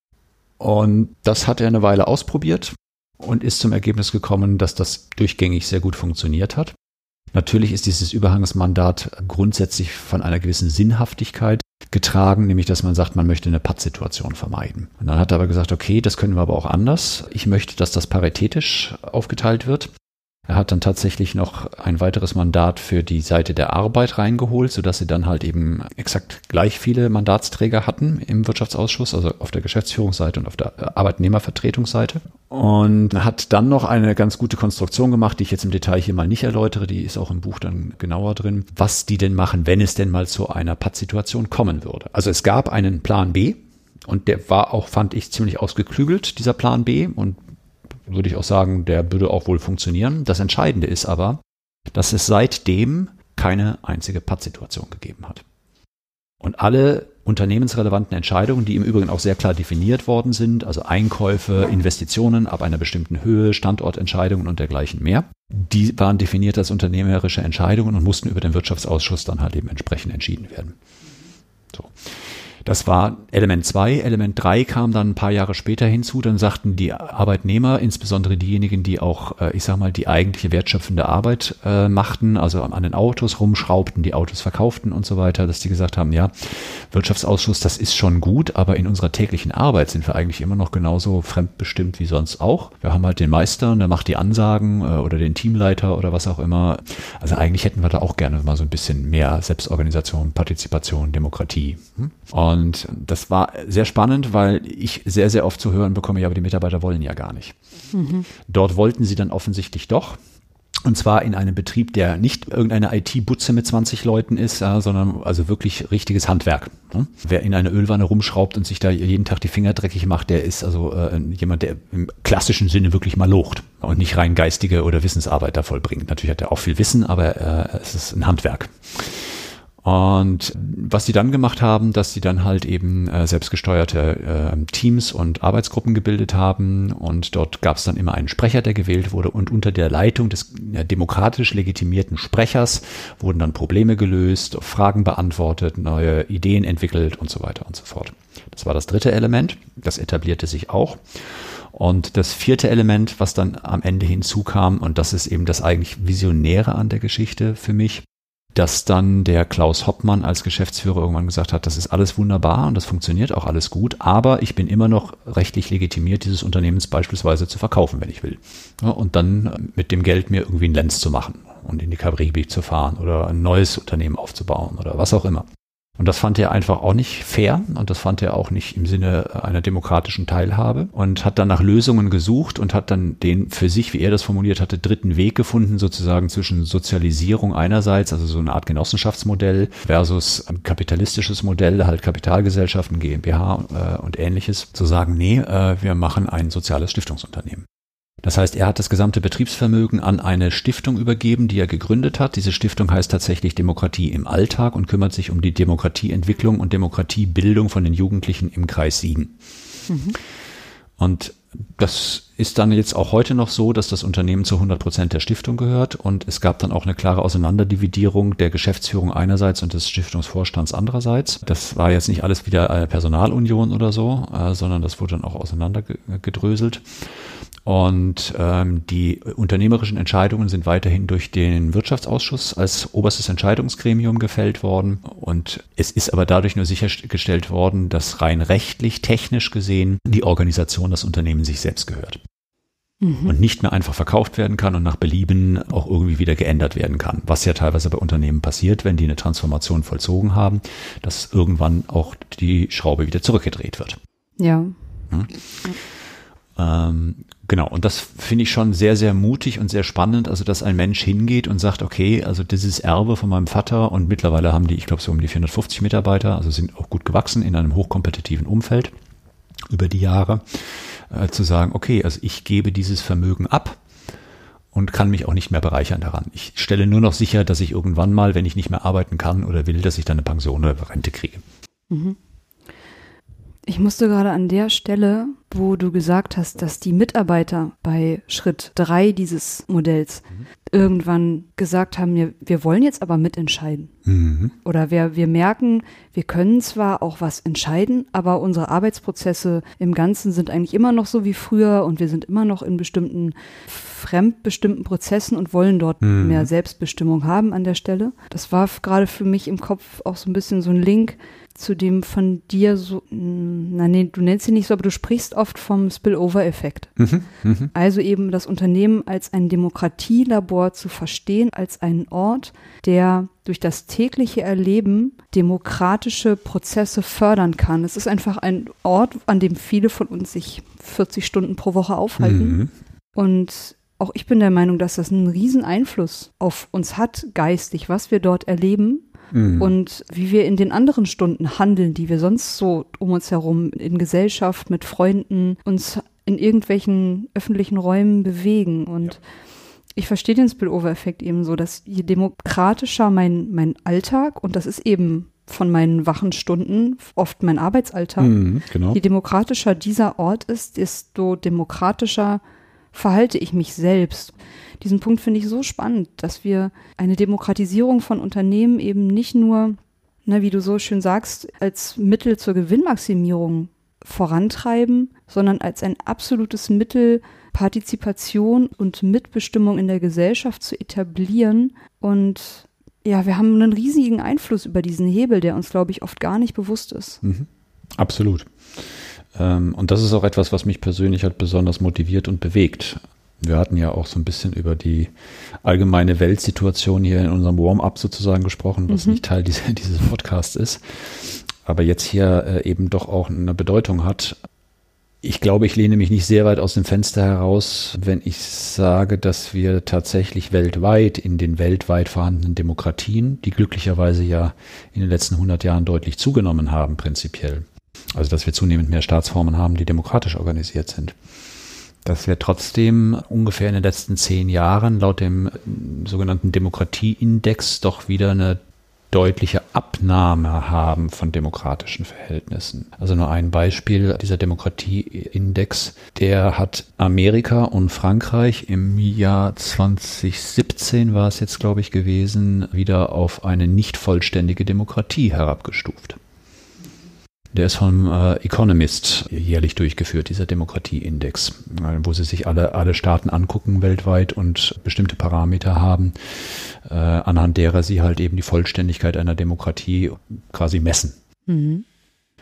Und das hat er eine Weile ausprobiert und ist zum Ergebnis gekommen, dass das durchgängig sehr gut funktioniert hat. Natürlich ist dieses Überhangsmandat grundsätzlich von einer gewissen Sinnhaftigkeit getragen, nämlich dass man sagt, man möchte eine Pattsituation vermeiden. Und dann hat er aber gesagt, okay, das können wir aber auch anders. Ich möchte, dass das paritätisch aufgeteilt wird. Er hat dann tatsächlich noch ein weiteres Mandat für die Seite der Arbeit reingeholt, sodass sie dann halt eben exakt gleich viele Mandatsträger hatten im Wirtschaftsausschuss, also auf der Geschäftsführungsseite und auf der Arbeitnehmervertretungsseite. Und hat dann noch eine ganz gute Konstruktion gemacht, die ich jetzt im Detail hier mal nicht erläutere, die ist auch im Buch dann genauer drin, was die denn machen, wenn es denn mal zu einer Pattsituation kommen würde. Also es gab einen Plan B, und der war auch, fand ich, ziemlich ausgeklügelt, dieser Plan B. Und würde ich auch sagen, der würde auch wohl funktionieren. Das Entscheidende ist aber, dass es seitdem keine einzige Pattsituation gegeben hat. Und alle unternehmensrelevanten Entscheidungen, die im Übrigen auch sehr klar definiert worden sind, also Einkäufe, Investitionen ab einer bestimmten Höhe, Standortentscheidungen und dergleichen mehr, die waren definiert als unternehmerische Entscheidungen und mussten über den Wirtschaftsausschuss dann halt eben entsprechend entschieden werden. So. Das war Element 2. Element 3 kam dann ein paar Jahre später hinzu. Dann sagten die Arbeitnehmer, insbesondere diejenigen, die auch, äh, ich sag mal, die eigentliche wertschöpfende Arbeit äh, machten, also an den Autos rumschraubten, die Autos verkauften und so weiter, dass die gesagt haben, ja, Wirtschaftsausschuss, das ist schon gut, aber in unserer täglichen Arbeit sind wir eigentlich immer noch genauso fremdbestimmt wie sonst auch. Wir haben halt den Meister und der macht die Ansagen äh, oder den Teamleiter oder was auch immer. Also eigentlich hätten wir da auch gerne mal so ein bisschen mehr Selbstorganisation, Partizipation, Demokratie. Hm? Und das war sehr spannend, weil ich sehr, sehr oft zu hören bekomme, ja, aber die Mitarbeiter wollen ja gar nicht. Mhm. Dort wollten sie dann offensichtlich doch. Und zwar in einem Betrieb, der nicht irgendeine IT-Butze mit 20 Leuten ist, ja, sondern also wirklich richtiges Handwerk. Ne? Wer in eine Ölwanne rumschraubt und sich da jeden Tag die Finger dreckig macht, der ist also äh, jemand, der im klassischen Sinne wirklich mal locht und nicht rein geistige oder Wissensarbeit da vollbringt. Natürlich hat er auch viel Wissen, aber äh, es ist ein Handwerk. Und was sie dann gemacht haben, dass sie dann halt eben äh, selbstgesteuerte äh, Teams und Arbeitsgruppen gebildet haben und dort gab es dann immer einen Sprecher, der gewählt wurde und unter der Leitung des ja, demokratisch legitimierten Sprechers wurden dann Probleme gelöst, Fragen beantwortet, neue Ideen entwickelt und so weiter und so fort. Das war das dritte Element, das etablierte sich auch. Und das vierte Element, was dann am Ende hinzukam, und das ist eben das eigentlich Visionäre an der Geschichte für mich, dass dann der Klaus Hoppmann als Geschäftsführer irgendwann gesagt hat, das ist alles wunderbar und das funktioniert auch alles gut, aber ich bin immer noch rechtlich legitimiert, dieses Unternehmens beispielsweise zu verkaufen, wenn ich will. Und dann mit dem Geld mir irgendwie einen Lenz zu machen und in die Karibik zu fahren oder ein neues Unternehmen aufzubauen oder was auch immer. Und das fand er einfach auch nicht fair und das fand er auch nicht im Sinne einer demokratischen Teilhabe und hat dann nach Lösungen gesucht und hat dann den für sich, wie er das formuliert hatte, dritten Weg gefunden, sozusagen zwischen Sozialisierung einerseits, also so eine Art Genossenschaftsmodell versus kapitalistisches Modell, halt Kapitalgesellschaften, GmbH äh, und ähnliches, zu sagen, nee, äh, wir machen ein soziales Stiftungsunternehmen. Das heißt, er hat das gesamte Betriebsvermögen an eine Stiftung übergeben, die er gegründet hat. Diese Stiftung heißt tatsächlich Demokratie im Alltag und kümmert sich um die Demokratieentwicklung und Demokratiebildung von den Jugendlichen im Kreis Siegen. Mhm. Und das ist dann jetzt auch heute noch so, dass das Unternehmen zu 100 Prozent der Stiftung gehört und es gab dann auch eine klare Auseinanderdividierung der Geschäftsführung einerseits und des Stiftungsvorstands andererseits. Das war jetzt nicht alles wieder Personalunion oder so, äh, sondern das wurde dann auch auseinandergedröselt. Und ähm, die unternehmerischen Entscheidungen sind weiterhin durch den Wirtschaftsausschuss als oberstes Entscheidungsgremium gefällt worden. Und es ist aber dadurch nur sichergestellt worden, dass rein rechtlich, technisch gesehen die Organisation das Unternehmen sich selbst gehört. Mhm. Und nicht mehr einfach verkauft werden kann und nach Belieben auch irgendwie wieder geändert werden kann. Was ja teilweise bei Unternehmen passiert, wenn die eine Transformation vollzogen haben, dass irgendwann auch die Schraube wieder zurückgedreht wird. Ja. Hm? Ähm, genau, und das finde ich schon sehr, sehr mutig und sehr spannend, also dass ein Mensch hingeht und sagt, okay, also dieses Erbe von meinem Vater und mittlerweile haben die, ich glaube, so um die 450 Mitarbeiter, also sind auch gut gewachsen in einem hochkompetitiven Umfeld über die Jahre, äh, zu sagen, okay, also ich gebe dieses Vermögen ab und kann mich auch nicht mehr bereichern daran. Ich stelle nur noch sicher, dass ich irgendwann mal, wenn ich nicht mehr arbeiten kann oder will, dass ich dann eine Pension oder Rente kriege. Mhm. Ich musste gerade an der Stelle, wo du gesagt hast, dass die Mitarbeiter bei Schritt drei dieses Modells mhm. Irgendwann gesagt haben, wir, wir wollen jetzt aber mitentscheiden. Mhm. Oder wir, wir merken, wir können zwar auch was entscheiden, aber unsere Arbeitsprozesse im Ganzen sind eigentlich immer noch so wie früher und wir sind immer noch in bestimmten fremdbestimmten Prozessen und wollen dort mhm. mehr Selbstbestimmung haben an der Stelle. Das war gerade für mich im Kopf auch so ein bisschen so ein Link zu dem von dir so, hm, na nee, du nennst ihn nicht so, aber du sprichst oft vom Spillover-Effekt. Mhm, mh. Also eben das Unternehmen als ein Demokratielabor zu verstehen, als einen Ort, der durch das tägliche Erleben demokratische Prozesse fördern kann. Es ist einfach ein Ort, an dem viele von uns sich 40 Stunden pro Woche aufhalten. Mhm. Und auch ich bin der Meinung, dass das einen riesen Einfluss auf uns hat, geistig, was wir dort erleben mhm. und wie wir in den anderen Stunden handeln, die wir sonst so um uns herum in Gesellschaft, mit Freunden, uns in irgendwelchen öffentlichen Räumen bewegen. Und ja. Ich verstehe den Spillover-Effekt eben so, dass je demokratischer mein, mein Alltag, und das ist eben von meinen wachen Stunden, oft mein Arbeitsalltag, mhm, genau. je demokratischer dieser Ort ist, desto demokratischer verhalte ich mich selbst. Diesen Punkt finde ich so spannend, dass wir eine Demokratisierung von Unternehmen eben nicht nur, na, wie du so schön sagst, als Mittel zur Gewinnmaximierung vorantreiben, sondern als ein absolutes Mittel, Partizipation und Mitbestimmung in der Gesellschaft zu etablieren. Und ja, wir haben einen riesigen Einfluss über diesen Hebel, der uns, glaube ich, oft gar nicht bewusst ist. Mhm. Absolut. Ähm, und das ist auch etwas, was mich persönlich halt besonders motiviert und bewegt. Wir hatten ja auch so ein bisschen über die allgemeine Weltsituation hier in unserem Warm-up sozusagen gesprochen, was mhm. nicht Teil dieser, *laughs* dieses Podcasts ist, aber jetzt hier äh, eben doch auch eine Bedeutung hat. Ich glaube, ich lehne mich nicht sehr weit aus dem Fenster heraus, wenn ich sage, dass wir tatsächlich weltweit in den weltweit vorhandenen Demokratien, die glücklicherweise ja in den letzten 100 Jahren deutlich zugenommen haben, prinzipiell, also dass wir zunehmend mehr Staatsformen haben, die demokratisch organisiert sind, dass wir trotzdem ungefähr in den letzten zehn Jahren laut dem sogenannten Demokratieindex doch wieder eine deutliche Abnahme haben von demokratischen Verhältnissen. Also nur ein Beispiel, dieser Demokratieindex, der hat Amerika und Frankreich im Jahr 2017 war es jetzt, glaube ich, gewesen, wieder auf eine nicht vollständige Demokratie herabgestuft. Der ist vom äh, Economist jährlich durchgeführt, dieser Demokratieindex, äh, wo sie sich alle, alle Staaten angucken weltweit und bestimmte Parameter haben, äh, anhand derer sie halt eben die Vollständigkeit einer Demokratie quasi messen. Mhm.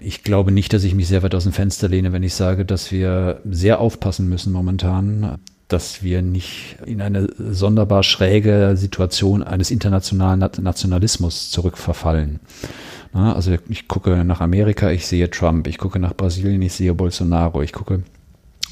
Ich glaube nicht, dass ich mich sehr weit aus dem Fenster lehne, wenn ich sage, dass wir sehr aufpassen müssen momentan, dass wir nicht in eine sonderbar schräge Situation eines internationalen Nationalismus zurückverfallen. Also ich gucke nach Amerika, ich sehe Trump, ich gucke nach Brasilien, ich sehe Bolsonaro, ich gucke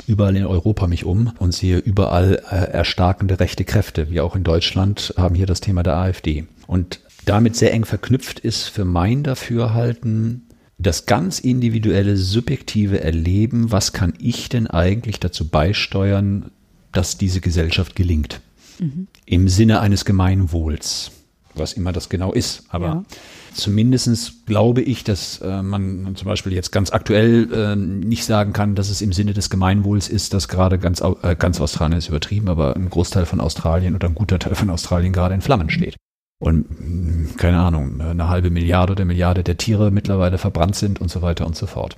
überall in Europa mich um und sehe überall äh, erstarkende rechte Kräfte. Wir auch in Deutschland haben hier das Thema der AfD. Und damit sehr eng verknüpft ist für mein Dafürhalten das ganz individuelle, subjektive Erleben, was kann ich denn eigentlich dazu beisteuern, dass diese Gesellschaft gelingt. Mhm. Im Sinne eines Gemeinwohls, was immer das genau ist. Aber ja. Zumindest glaube ich, dass äh, man zum Beispiel jetzt ganz aktuell äh, nicht sagen kann, dass es im Sinne des Gemeinwohls ist, dass gerade ganz, äh, ganz Australien ist übertrieben, aber ein Großteil von Australien oder ein guter Teil von Australien gerade in Flammen steht. Und hm, keine Ahnung, eine halbe Milliarde oder Milliarde der Tiere mittlerweile verbrannt sind und so weiter und so fort.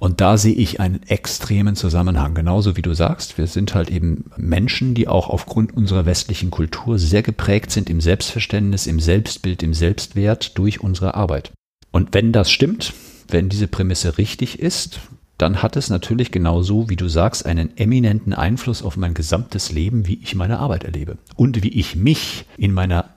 Und da sehe ich einen extremen Zusammenhang. Genauso wie du sagst, wir sind halt eben Menschen, die auch aufgrund unserer westlichen Kultur sehr geprägt sind im Selbstverständnis, im Selbstbild, im Selbstwert durch unsere Arbeit. Und wenn das stimmt, wenn diese Prämisse richtig ist, dann hat es natürlich genauso, wie du sagst, einen eminenten Einfluss auf mein gesamtes Leben, wie ich meine Arbeit erlebe. Und wie ich mich in meiner,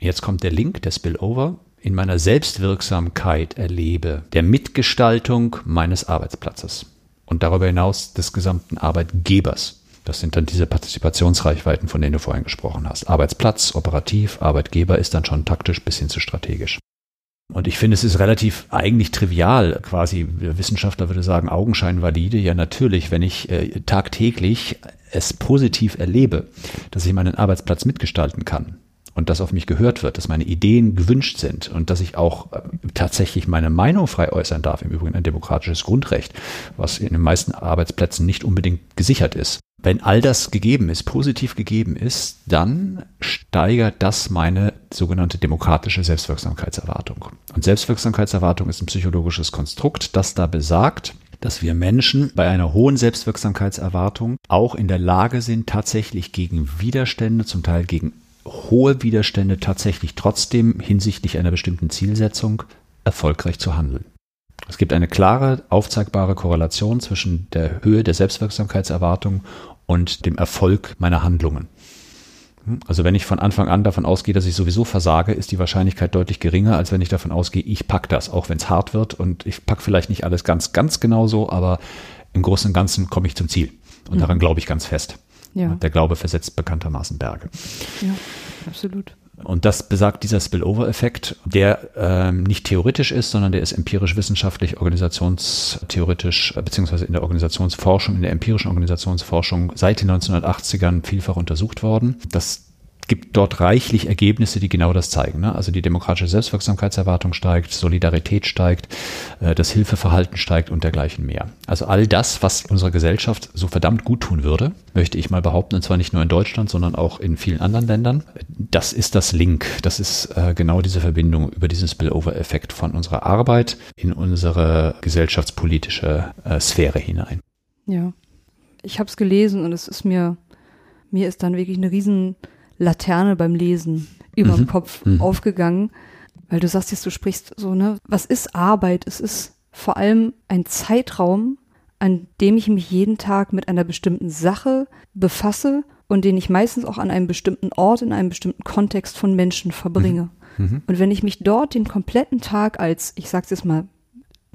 jetzt kommt der Link, der Spillover, in meiner Selbstwirksamkeit erlebe, der Mitgestaltung meines Arbeitsplatzes und darüber hinaus des gesamten Arbeitgebers. Das sind dann diese Partizipationsreichweiten, von denen du vorhin gesprochen hast. Arbeitsplatz, operativ, Arbeitgeber ist dann schon taktisch bis hin zu strategisch. Und ich finde, es ist relativ eigentlich trivial, quasi, der Wissenschaftler würde sagen, augenscheinvalide. Ja, natürlich, wenn ich äh, tagtäglich es positiv erlebe, dass ich meinen Arbeitsplatz mitgestalten kann, und dass auf mich gehört wird, dass meine Ideen gewünscht sind und dass ich auch äh, tatsächlich meine Meinung frei äußern darf, im Übrigen ein demokratisches Grundrecht, was in den meisten Arbeitsplätzen nicht unbedingt gesichert ist. Wenn all das gegeben ist, positiv gegeben ist, dann steigert das meine sogenannte demokratische Selbstwirksamkeitserwartung. Und Selbstwirksamkeitserwartung ist ein psychologisches Konstrukt, das da besagt, dass wir Menschen bei einer hohen Selbstwirksamkeitserwartung auch in der Lage sind, tatsächlich gegen Widerstände, zum Teil gegen hohe Widerstände tatsächlich trotzdem hinsichtlich einer bestimmten Zielsetzung erfolgreich zu handeln. Es gibt eine klare, aufzeigbare Korrelation zwischen der Höhe der Selbstwirksamkeitserwartung und dem Erfolg meiner Handlungen. Also wenn ich von Anfang an davon ausgehe, dass ich sowieso versage, ist die Wahrscheinlichkeit deutlich geringer, als wenn ich davon ausgehe, ich pack das, auch wenn es hart wird und ich pack vielleicht nicht alles ganz, ganz genau so, aber im Großen und Ganzen komme ich zum Ziel. Und mhm. daran glaube ich ganz fest. Ja. Der Glaube versetzt bekanntermaßen Berge. Ja, absolut. Und das besagt dieser Spillover-Effekt, der ähm, nicht theoretisch ist, sondern der ist empirisch wissenschaftlich, organisationstheoretisch, äh, beziehungsweise in der Organisationsforschung, in der empirischen Organisationsforschung seit den 1980ern vielfach untersucht worden. Das gibt dort reichlich Ergebnisse, die genau das zeigen. Ne? Also die demokratische Selbstwirksamkeitserwartung steigt, Solidarität steigt, äh, das Hilfeverhalten steigt und dergleichen mehr. Also all das, was unserer Gesellschaft so verdammt gut tun würde, möchte ich mal behaupten, und zwar nicht nur in Deutschland, sondern auch in vielen anderen Ländern. Das ist das Link. Das ist äh, genau diese Verbindung über diesen Spillover-Effekt von unserer Arbeit in unsere gesellschaftspolitische äh, Sphäre hinein. Ja, ich habe es gelesen und es ist mir, mir ist dann wirklich eine riesen Laterne beim Lesen über dem mhm. Kopf mhm. aufgegangen, weil du sagst jetzt, du sprichst so, ne, was ist Arbeit? Es ist vor allem ein Zeitraum, an dem ich mich jeden Tag mit einer bestimmten Sache befasse und den ich meistens auch an einem bestimmten Ort, in einem bestimmten Kontext von Menschen verbringe. Mhm. mhm. Und wenn ich mich dort den kompletten Tag als, ich sag's jetzt mal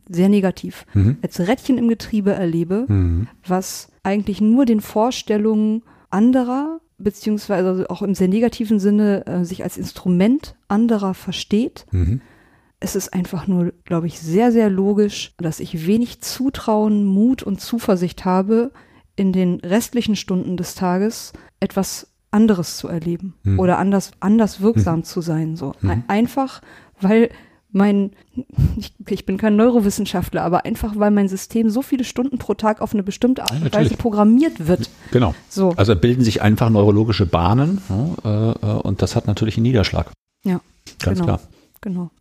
sehr negativ, mhm. als Rädchen im Getriebe erlebe, mhm. was eigentlich nur den Vorstellungen anderer beziehungsweise auch im sehr negativen Sinne äh, sich als Instrument anderer versteht. Mhm. Es ist einfach nur, glaube ich, sehr, sehr logisch, dass ich wenig Zutrauen, Mut und Zuversicht habe, in den restlichen Stunden des Tages etwas anderes zu erleben mhm. oder anders, anders wirksam mhm. zu sein. So. Mhm. Einfach, weil mein, ich, ich, bin kein Neurowissenschaftler, aber einfach, weil mein System so viele Stunden pro Tag auf eine bestimmte Art und Weise programmiert wird. Genau. So. Also bilden sich einfach neurologische Bahnen ja, äh, und das hat natürlich einen Niederschlag. Ja, ganz genau, klar. Genau.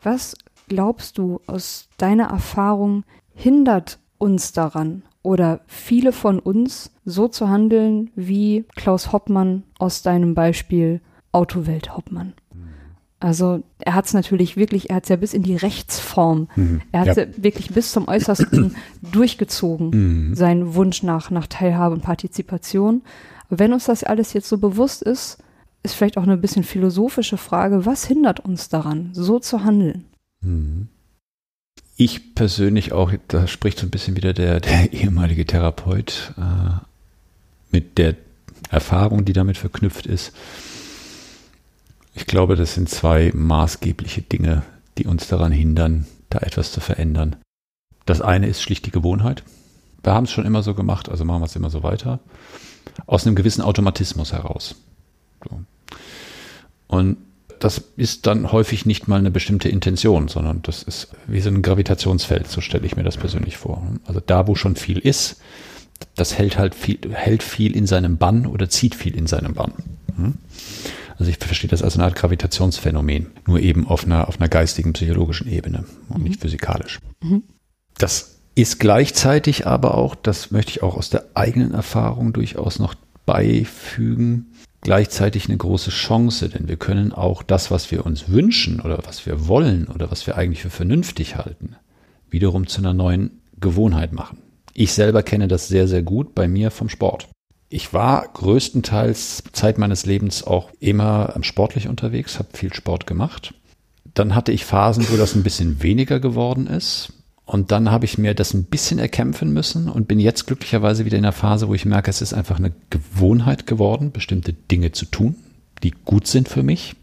Was glaubst du aus deiner Erfahrung hindert uns daran oder viele von uns so zu handeln wie Klaus Hoppmann aus deinem Beispiel Autowelt Hoppmann? Also er hat es natürlich wirklich, er hat es ja bis in die Rechtsform, mhm. er hat es ja. ja. wirklich bis zum Äußersten *clears throat* durchgezogen, mhm. seinen Wunsch nach, nach Teilhabe und Partizipation. Wenn uns das alles jetzt so bewusst ist, ist vielleicht auch eine bisschen philosophische Frage, was hindert uns daran, so zu handeln? Mhm. Ich persönlich auch, da spricht so ein bisschen wieder der, der *laughs* ehemalige Therapeut äh, mit der Erfahrung, die damit verknüpft ist ich glaube, das sind zwei maßgebliche Dinge, die uns daran hindern, da etwas zu verändern. Das eine ist schlicht die Gewohnheit. Wir haben es schon immer so gemacht, also machen wir es immer so weiter. Aus einem gewissen Automatismus heraus. So. Und das ist dann häufig nicht mal eine bestimmte Intention, sondern das ist wie so ein Gravitationsfeld, so stelle ich mir das persönlich vor. Also da, wo schon viel ist, das hält halt viel, hält viel in seinem Bann oder zieht viel in seinem Bann. Hm? Also ich verstehe das als eine Art Gravitationsphänomen, nur eben auf einer, auf einer geistigen, psychologischen Ebene und mhm. nicht physikalisch. Mhm. Das ist gleichzeitig aber auch, das möchte ich auch aus der eigenen Erfahrung durchaus noch beifügen, gleichzeitig eine große Chance, denn wir können auch das, was wir uns wünschen oder was wir wollen oder was wir eigentlich für vernünftig halten, wiederum zu einer neuen Gewohnheit machen. Ich selber kenne das sehr, sehr gut bei mir vom Sport. Ich war größtenteils Zeit meines Lebens auch immer sportlich unterwegs, habe viel Sport gemacht. Dann hatte ich Phasen, wo das ein bisschen weniger geworden ist. Und dann habe ich mir das ein bisschen erkämpfen müssen und bin jetzt glücklicherweise wieder in der Phase, wo ich merke, es ist einfach eine Gewohnheit geworden, bestimmte Dinge zu tun, die gut sind für mich.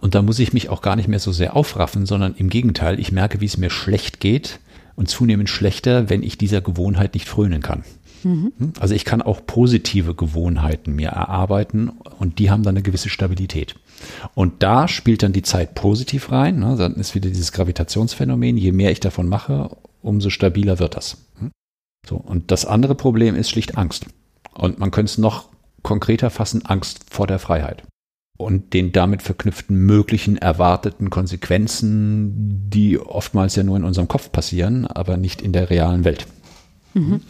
Und da muss ich mich auch gar nicht mehr so sehr aufraffen, sondern im Gegenteil, ich merke, wie es mir schlecht geht und zunehmend schlechter, wenn ich dieser Gewohnheit nicht frönen kann. Mhm. Also ich kann auch positive Gewohnheiten mir erarbeiten und die haben dann eine gewisse Stabilität. Und da spielt dann die Zeit positiv rein. Ne? Dann ist wieder dieses Gravitationsphänomen. Je mehr ich davon mache, umso stabiler wird das. Hm? So. Und das andere Problem ist schlicht Angst. Und man könnte es noch konkreter fassen, Angst vor der Freiheit. Und den damit verknüpften möglichen erwarteten Konsequenzen, die oftmals ja nur in unserem Kopf passieren, aber nicht in der realen Welt. Mhm.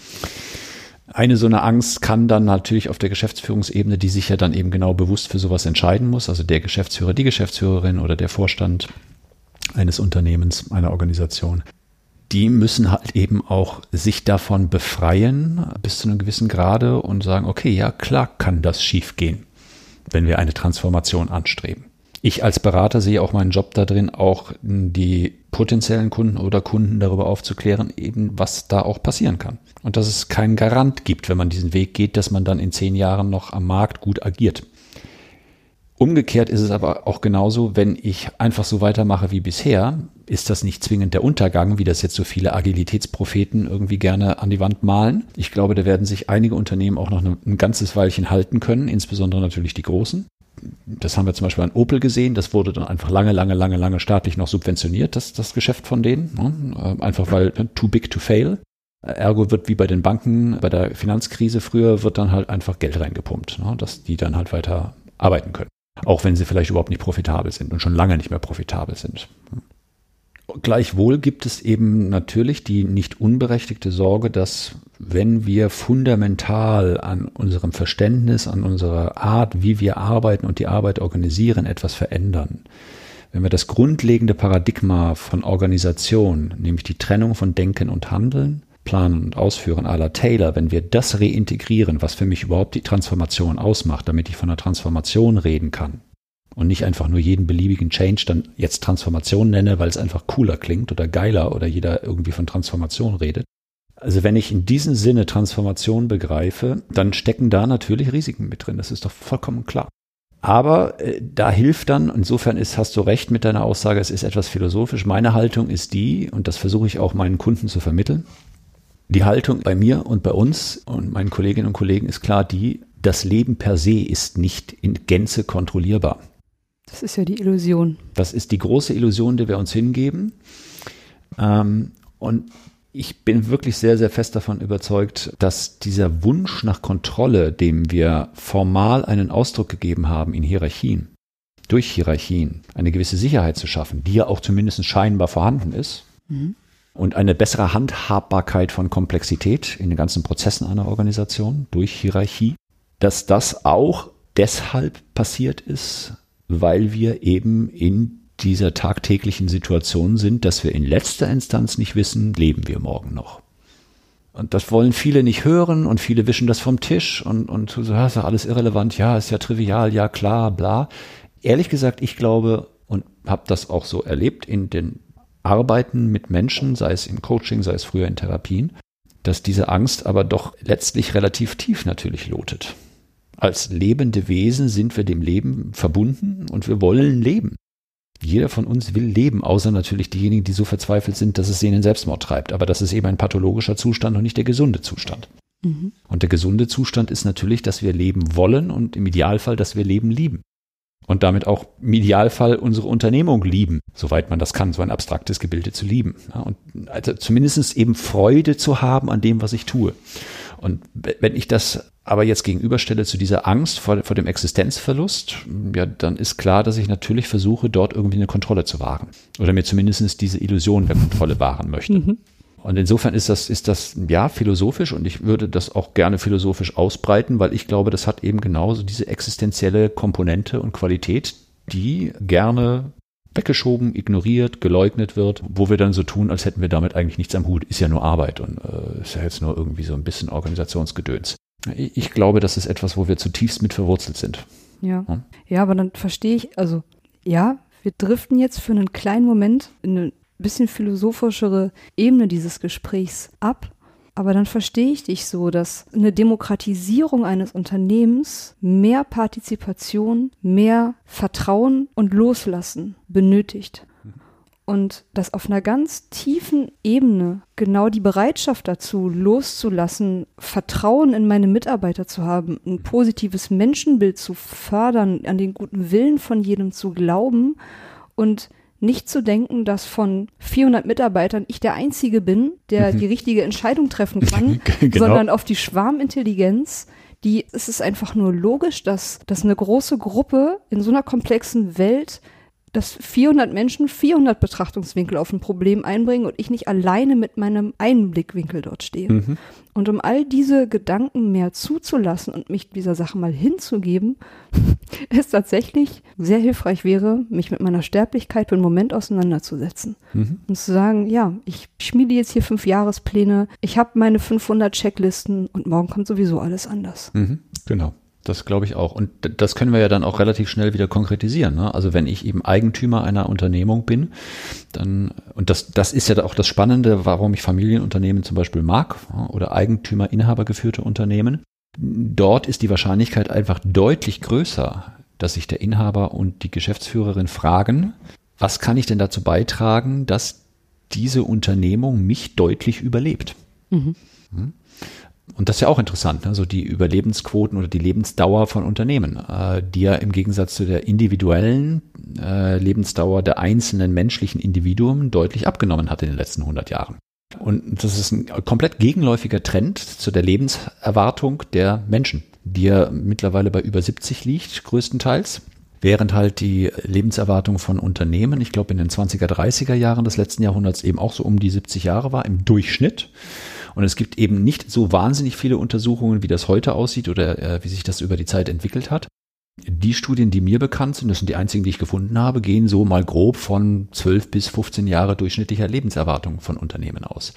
Eine so eine Angst kann dann natürlich auf der Geschäftsführungsebene, die sich ja dann eben genau bewusst für sowas entscheiden muss, also der Geschäftsführer, die Geschäftsführerin oder der Vorstand eines Unternehmens, einer Organisation, die müssen halt eben auch sich davon befreien bis zu einem gewissen Grade und sagen, okay, ja klar kann das schiefgehen, wenn wir eine Transformation anstreben. Ich als Berater sehe auch meinen Job da drin, auch die potenziellen Kunden oder Kunden darüber aufzuklären, eben was da auch passieren kann. Und dass es keinen Garant gibt, wenn man diesen Weg geht, dass man dann in zehn Jahren noch am Markt gut agiert. Umgekehrt ist es aber auch genauso, wenn ich einfach so weitermache wie bisher, ist das nicht zwingend der Untergang, wie das jetzt so viele Agilitätspropheten irgendwie gerne an die Wand malen. Ich glaube, da werden sich einige Unternehmen auch noch ein ganzes Weilchen halten können, insbesondere natürlich die großen. Das haben wir zum Beispiel an Opel gesehen. Das wurde dann einfach lange, lange, lange, lange staatlich noch subventioniert, das, das Geschäft von denen. Ne? Einfach weil too big to fail. Ergo wird wie bei den Banken, bei der Finanzkrise früher, wird dann halt einfach Geld reingepumpt, ne? dass die dann halt weiter arbeiten können. Auch wenn sie vielleicht überhaupt nicht profitabel sind und schon lange nicht mehr profitabel sind. Gleichwohl gibt es eben natürlich die nicht unberechtigte Sorge, dass wenn wir fundamental an unserem Verständnis, an unserer Art, wie wir arbeiten und die Arbeit organisieren, etwas verändern, wenn wir das grundlegende Paradigma von Organisation, nämlich die Trennung von Denken und Handeln, Planen und Ausführen aller Taylor, wenn wir das reintegrieren, was für mich überhaupt die Transformation ausmacht, damit ich von einer Transformation reden kann und nicht einfach nur jeden beliebigen Change dann jetzt Transformation nenne, weil es einfach cooler klingt oder geiler oder jeder irgendwie von Transformation redet. Also wenn ich in diesem Sinne Transformation begreife, dann stecken da natürlich Risiken mit drin. Das ist doch vollkommen klar. Aber äh, da hilft dann, insofern ist, hast du recht mit deiner Aussage, es ist etwas philosophisch. Meine Haltung ist die, und das versuche ich auch meinen Kunden zu vermitteln, die Haltung bei mir und bei uns und meinen Kolleginnen und Kollegen ist klar die, das Leben per se ist nicht in Gänze kontrollierbar. Das ist ja die Illusion. Das ist die große Illusion, der wir uns hingeben. Ähm, und ich bin wirklich sehr, sehr fest davon überzeugt, dass dieser Wunsch nach Kontrolle, dem wir formal einen Ausdruck gegeben haben in Hierarchien, durch Hierarchien eine gewisse Sicherheit zu schaffen, die ja auch zumindest scheinbar vorhanden ist, mhm. und eine bessere Handhabbarkeit von Komplexität in den ganzen Prozessen einer Organisation durch Hierarchie, dass das auch deshalb passiert ist, weil wir eben in dieser tagtäglichen Situation sind, dass wir in letzter Instanz nicht wissen, leben wir morgen noch. Und das wollen viele nicht hören und viele wischen das vom Tisch und, und so, ja, ist doch alles irrelevant, ja, ist ja trivial, ja klar, bla. Ehrlich gesagt, ich glaube und habe das auch so erlebt in den Arbeiten mit Menschen, sei es im Coaching, sei es früher in Therapien, dass diese Angst aber doch letztlich relativ tief natürlich lotet. Als lebende Wesen sind wir dem Leben verbunden und wir wollen leben. Jeder von uns will leben, außer natürlich diejenigen, die so verzweifelt sind, dass es sie in den Selbstmord treibt. Aber das ist eben ein pathologischer Zustand und nicht der gesunde Zustand. Mhm. Und der gesunde Zustand ist natürlich, dass wir leben wollen und im Idealfall, dass wir Leben lieben. Und damit auch im Idealfall unsere Unternehmung lieben, soweit man das kann, so ein abstraktes Gebilde zu lieben. und also zumindest eben Freude zu haben an dem, was ich tue. Und wenn ich das aber jetzt gegenüberstelle zu dieser Angst vor, vor dem Existenzverlust, ja, dann ist klar, dass ich natürlich versuche, dort irgendwie eine Kontrolle zu wahren. Oder mir zumindest diese Illusion der Kontrolle wahren möchte. Mhm. Und insofern ist das, ist das ja philosophisch und ich würde das auch gerne philosophisch ausbreiten, weil ich glaube, das hat eben genauso diese existenzielle Komponente und Qualität, die gerne weggeschoben, ignoriert, geleugnet wird, wo wir dann so tun, als hätten wir damit eigentlich nichts am Hut. Ist ja nur Arbeit und äh, ist ja jetzt nur irgendwie so ein bisschen Organisationsgedöns. Ich glaube, das ist etwas, wo wir zutiefst mit verwurzelt sind. Ja. Hm? Ja, aber dann verstehe ich, also ja, wir driften jetzt für einen kleinen Moment in eine bisschen philosophischere Ebene dieses Gesprächs ab. Aber dann verstehe ich dich so, dass eine Demokratisierung eines Unternehmens mehr Partizipation, mehr Vertrauen und Loslassen benötigt. Und dass auf einer ganz tiefen Ebene genau die Bereitschaft dazu, loszulassen, Vertrauen in meine Mitarbeiter zu haben, ein positives Menschenbild zu fördern, an den guten Willen von jedem zu glauben und nicht zu denken, dass von 400 Mitarbeitern ich der Einzige bin, der mhm. die richtige Entscheidung treffen *laughs* kann, genau. sondern auf die Schwarmintelligenz, die, es ist einfach nur logisch, dass, dass eine große Gruppe in so einer komplexen Welt dass 400 Menschen 400 Betrachtungswinkel auf ein Problem einbringen und ich nicht alleine mit meinem einen Blickwinkel dort stehe. Mhm. Und um all diese Gedanken mehr zuzulassen und mich dieser Sache mal hinzugeben, *laughs* es tatsächlich sehr hilfreich wäre, mich mit meiner Sterblichkeit für einen Moment auseinanderzusetzen. Mhm. Und zu sagen, ja, ich schmiede jetzt hier fünf Jahrespläne, ich habe meine 500 Checklisten und morgen kommt sowieso alles anders. Mhm. Genau. Das glaube ich auch. Und das können wir ja dann auch relativ schnell wieder konkretisieren. Ne? Also wenn ich eben Eigentümer einer Unternehmung bin, dann, und das, das ist ja auch das Spannende, warum ich Familienunternehmen zum Beispiel mag oder Eigentümer, Inhaber geführte Unternehmen. Dort ist die Wahrscheinlichkeit einfach deutlich größer, dass sich der Inhaber und die Geschäftsführerin fragen, was kann ich denn dazu beitragen, dass diese Unternehmung mich deutlich überlebt? Mhm. Hm? Und das ist ja auch interessant, also die Überlebensquoten oder die Lebensdauer von Unternehmen, äh, die ja im Gegensatz zu der individuellen äh, Lebensdauer der einzelnen menschlichen Individuen deutlich abgenommen hat in den letzten 100 Jahren. Und das ist ein komplett gegenläufiger Trend zu der Lebenserwartung der Menschen, die ja mittlerweile bei über 70 liegt, größtenteils. Während halt die Lebenserwartung von Unternehmen, ich glaube in den 20er, 30er Jahren des letzten Jahrhunderts eben auch so um die 70 Jahre war, im Durchschnitt. Und es gibt eben nicht so wahnsinnig viele Untersuchungen, wie das heute aussieht oder äh, wie sich das über die Zeit entwickelt hat. Die Studien, die mir bekannt sind, das sind die einzigen, die ich gefunden habe, gehen so mal grob von 12 bis 15 Jahre durchschnittlicher Lebenserwartung von Unternehmen aus.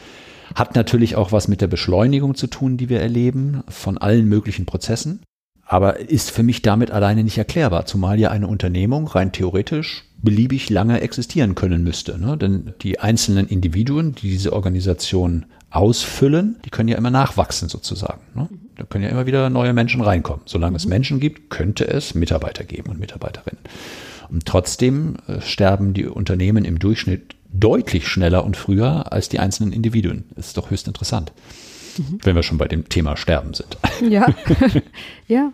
Hat natürlich auch was mit der Beschleunigung zu tun, die wir erleben, von allen möglichen Prozessen, aber ist für mich damit alleine nicht erklärbar, zumal ja eine Unternehmung rein theoretisch beliebig lange existieren können müsste. Ne? Denn die einzelnen Individuen, die diese Organisation ausfüllen, die können ja immer nachwachsen sozusagen. Ne? Da können ja immer wieder neue Menschen reinkommen. Solange es Menschen gibt, könnte es Mitarbeiter geben und Mitarbeiterinnen. Und trotzdem äh, sterben die Unternehmen im Durchschnitt deutlich schneller und früher als die einzelnen Individuen. Das ist doch höchst interessant. Mhm. Wenn wir schon bei dem Thema Sterben sind. Ja, *laughs* ja.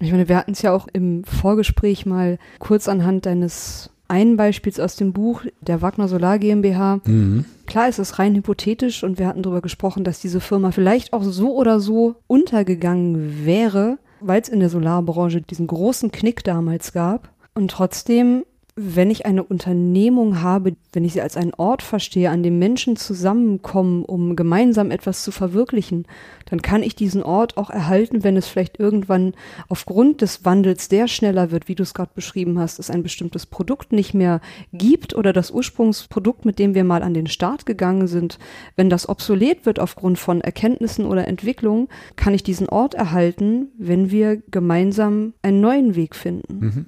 Ich meine, wir hatten es ja auch im Vorgespräch mal kurz anhand deines einen Beispiels aus dem Buch der Wagner Solar GmbH. Mhm. Klar ist es rein hypothetisch und wir hatten darüber gesprochen, dass diese Firma vielleicht auch so oder so untergegangen wäre, weil es in der Solarbranche diesen großen Knick damals gab. Und trotzdem wenn ich eine Unternehmung habe, wenn ich sie als einen Ort verstehe, an dem Menschen zusammenkommen, um gemeinsam etwas zu verwirklichen, dann kann ich diesen Ort auch erhalten, wenn es vielleicht irgendwann aufgrund des Wandels der schneller wird, wie du es gerade beschrieben hast, es ein bestimmtes Produkt nicht mehr gibt oder das Ursprungsprodukt, mit dem wir mal an den Start gegangen sind, wenn das obsolet wird aufgrund von Erkenntnissen oder Entwicklungen, kann ich diesen Ort erhalten, wenn wir gemeinsam einen neuen Weg finden. Mhm.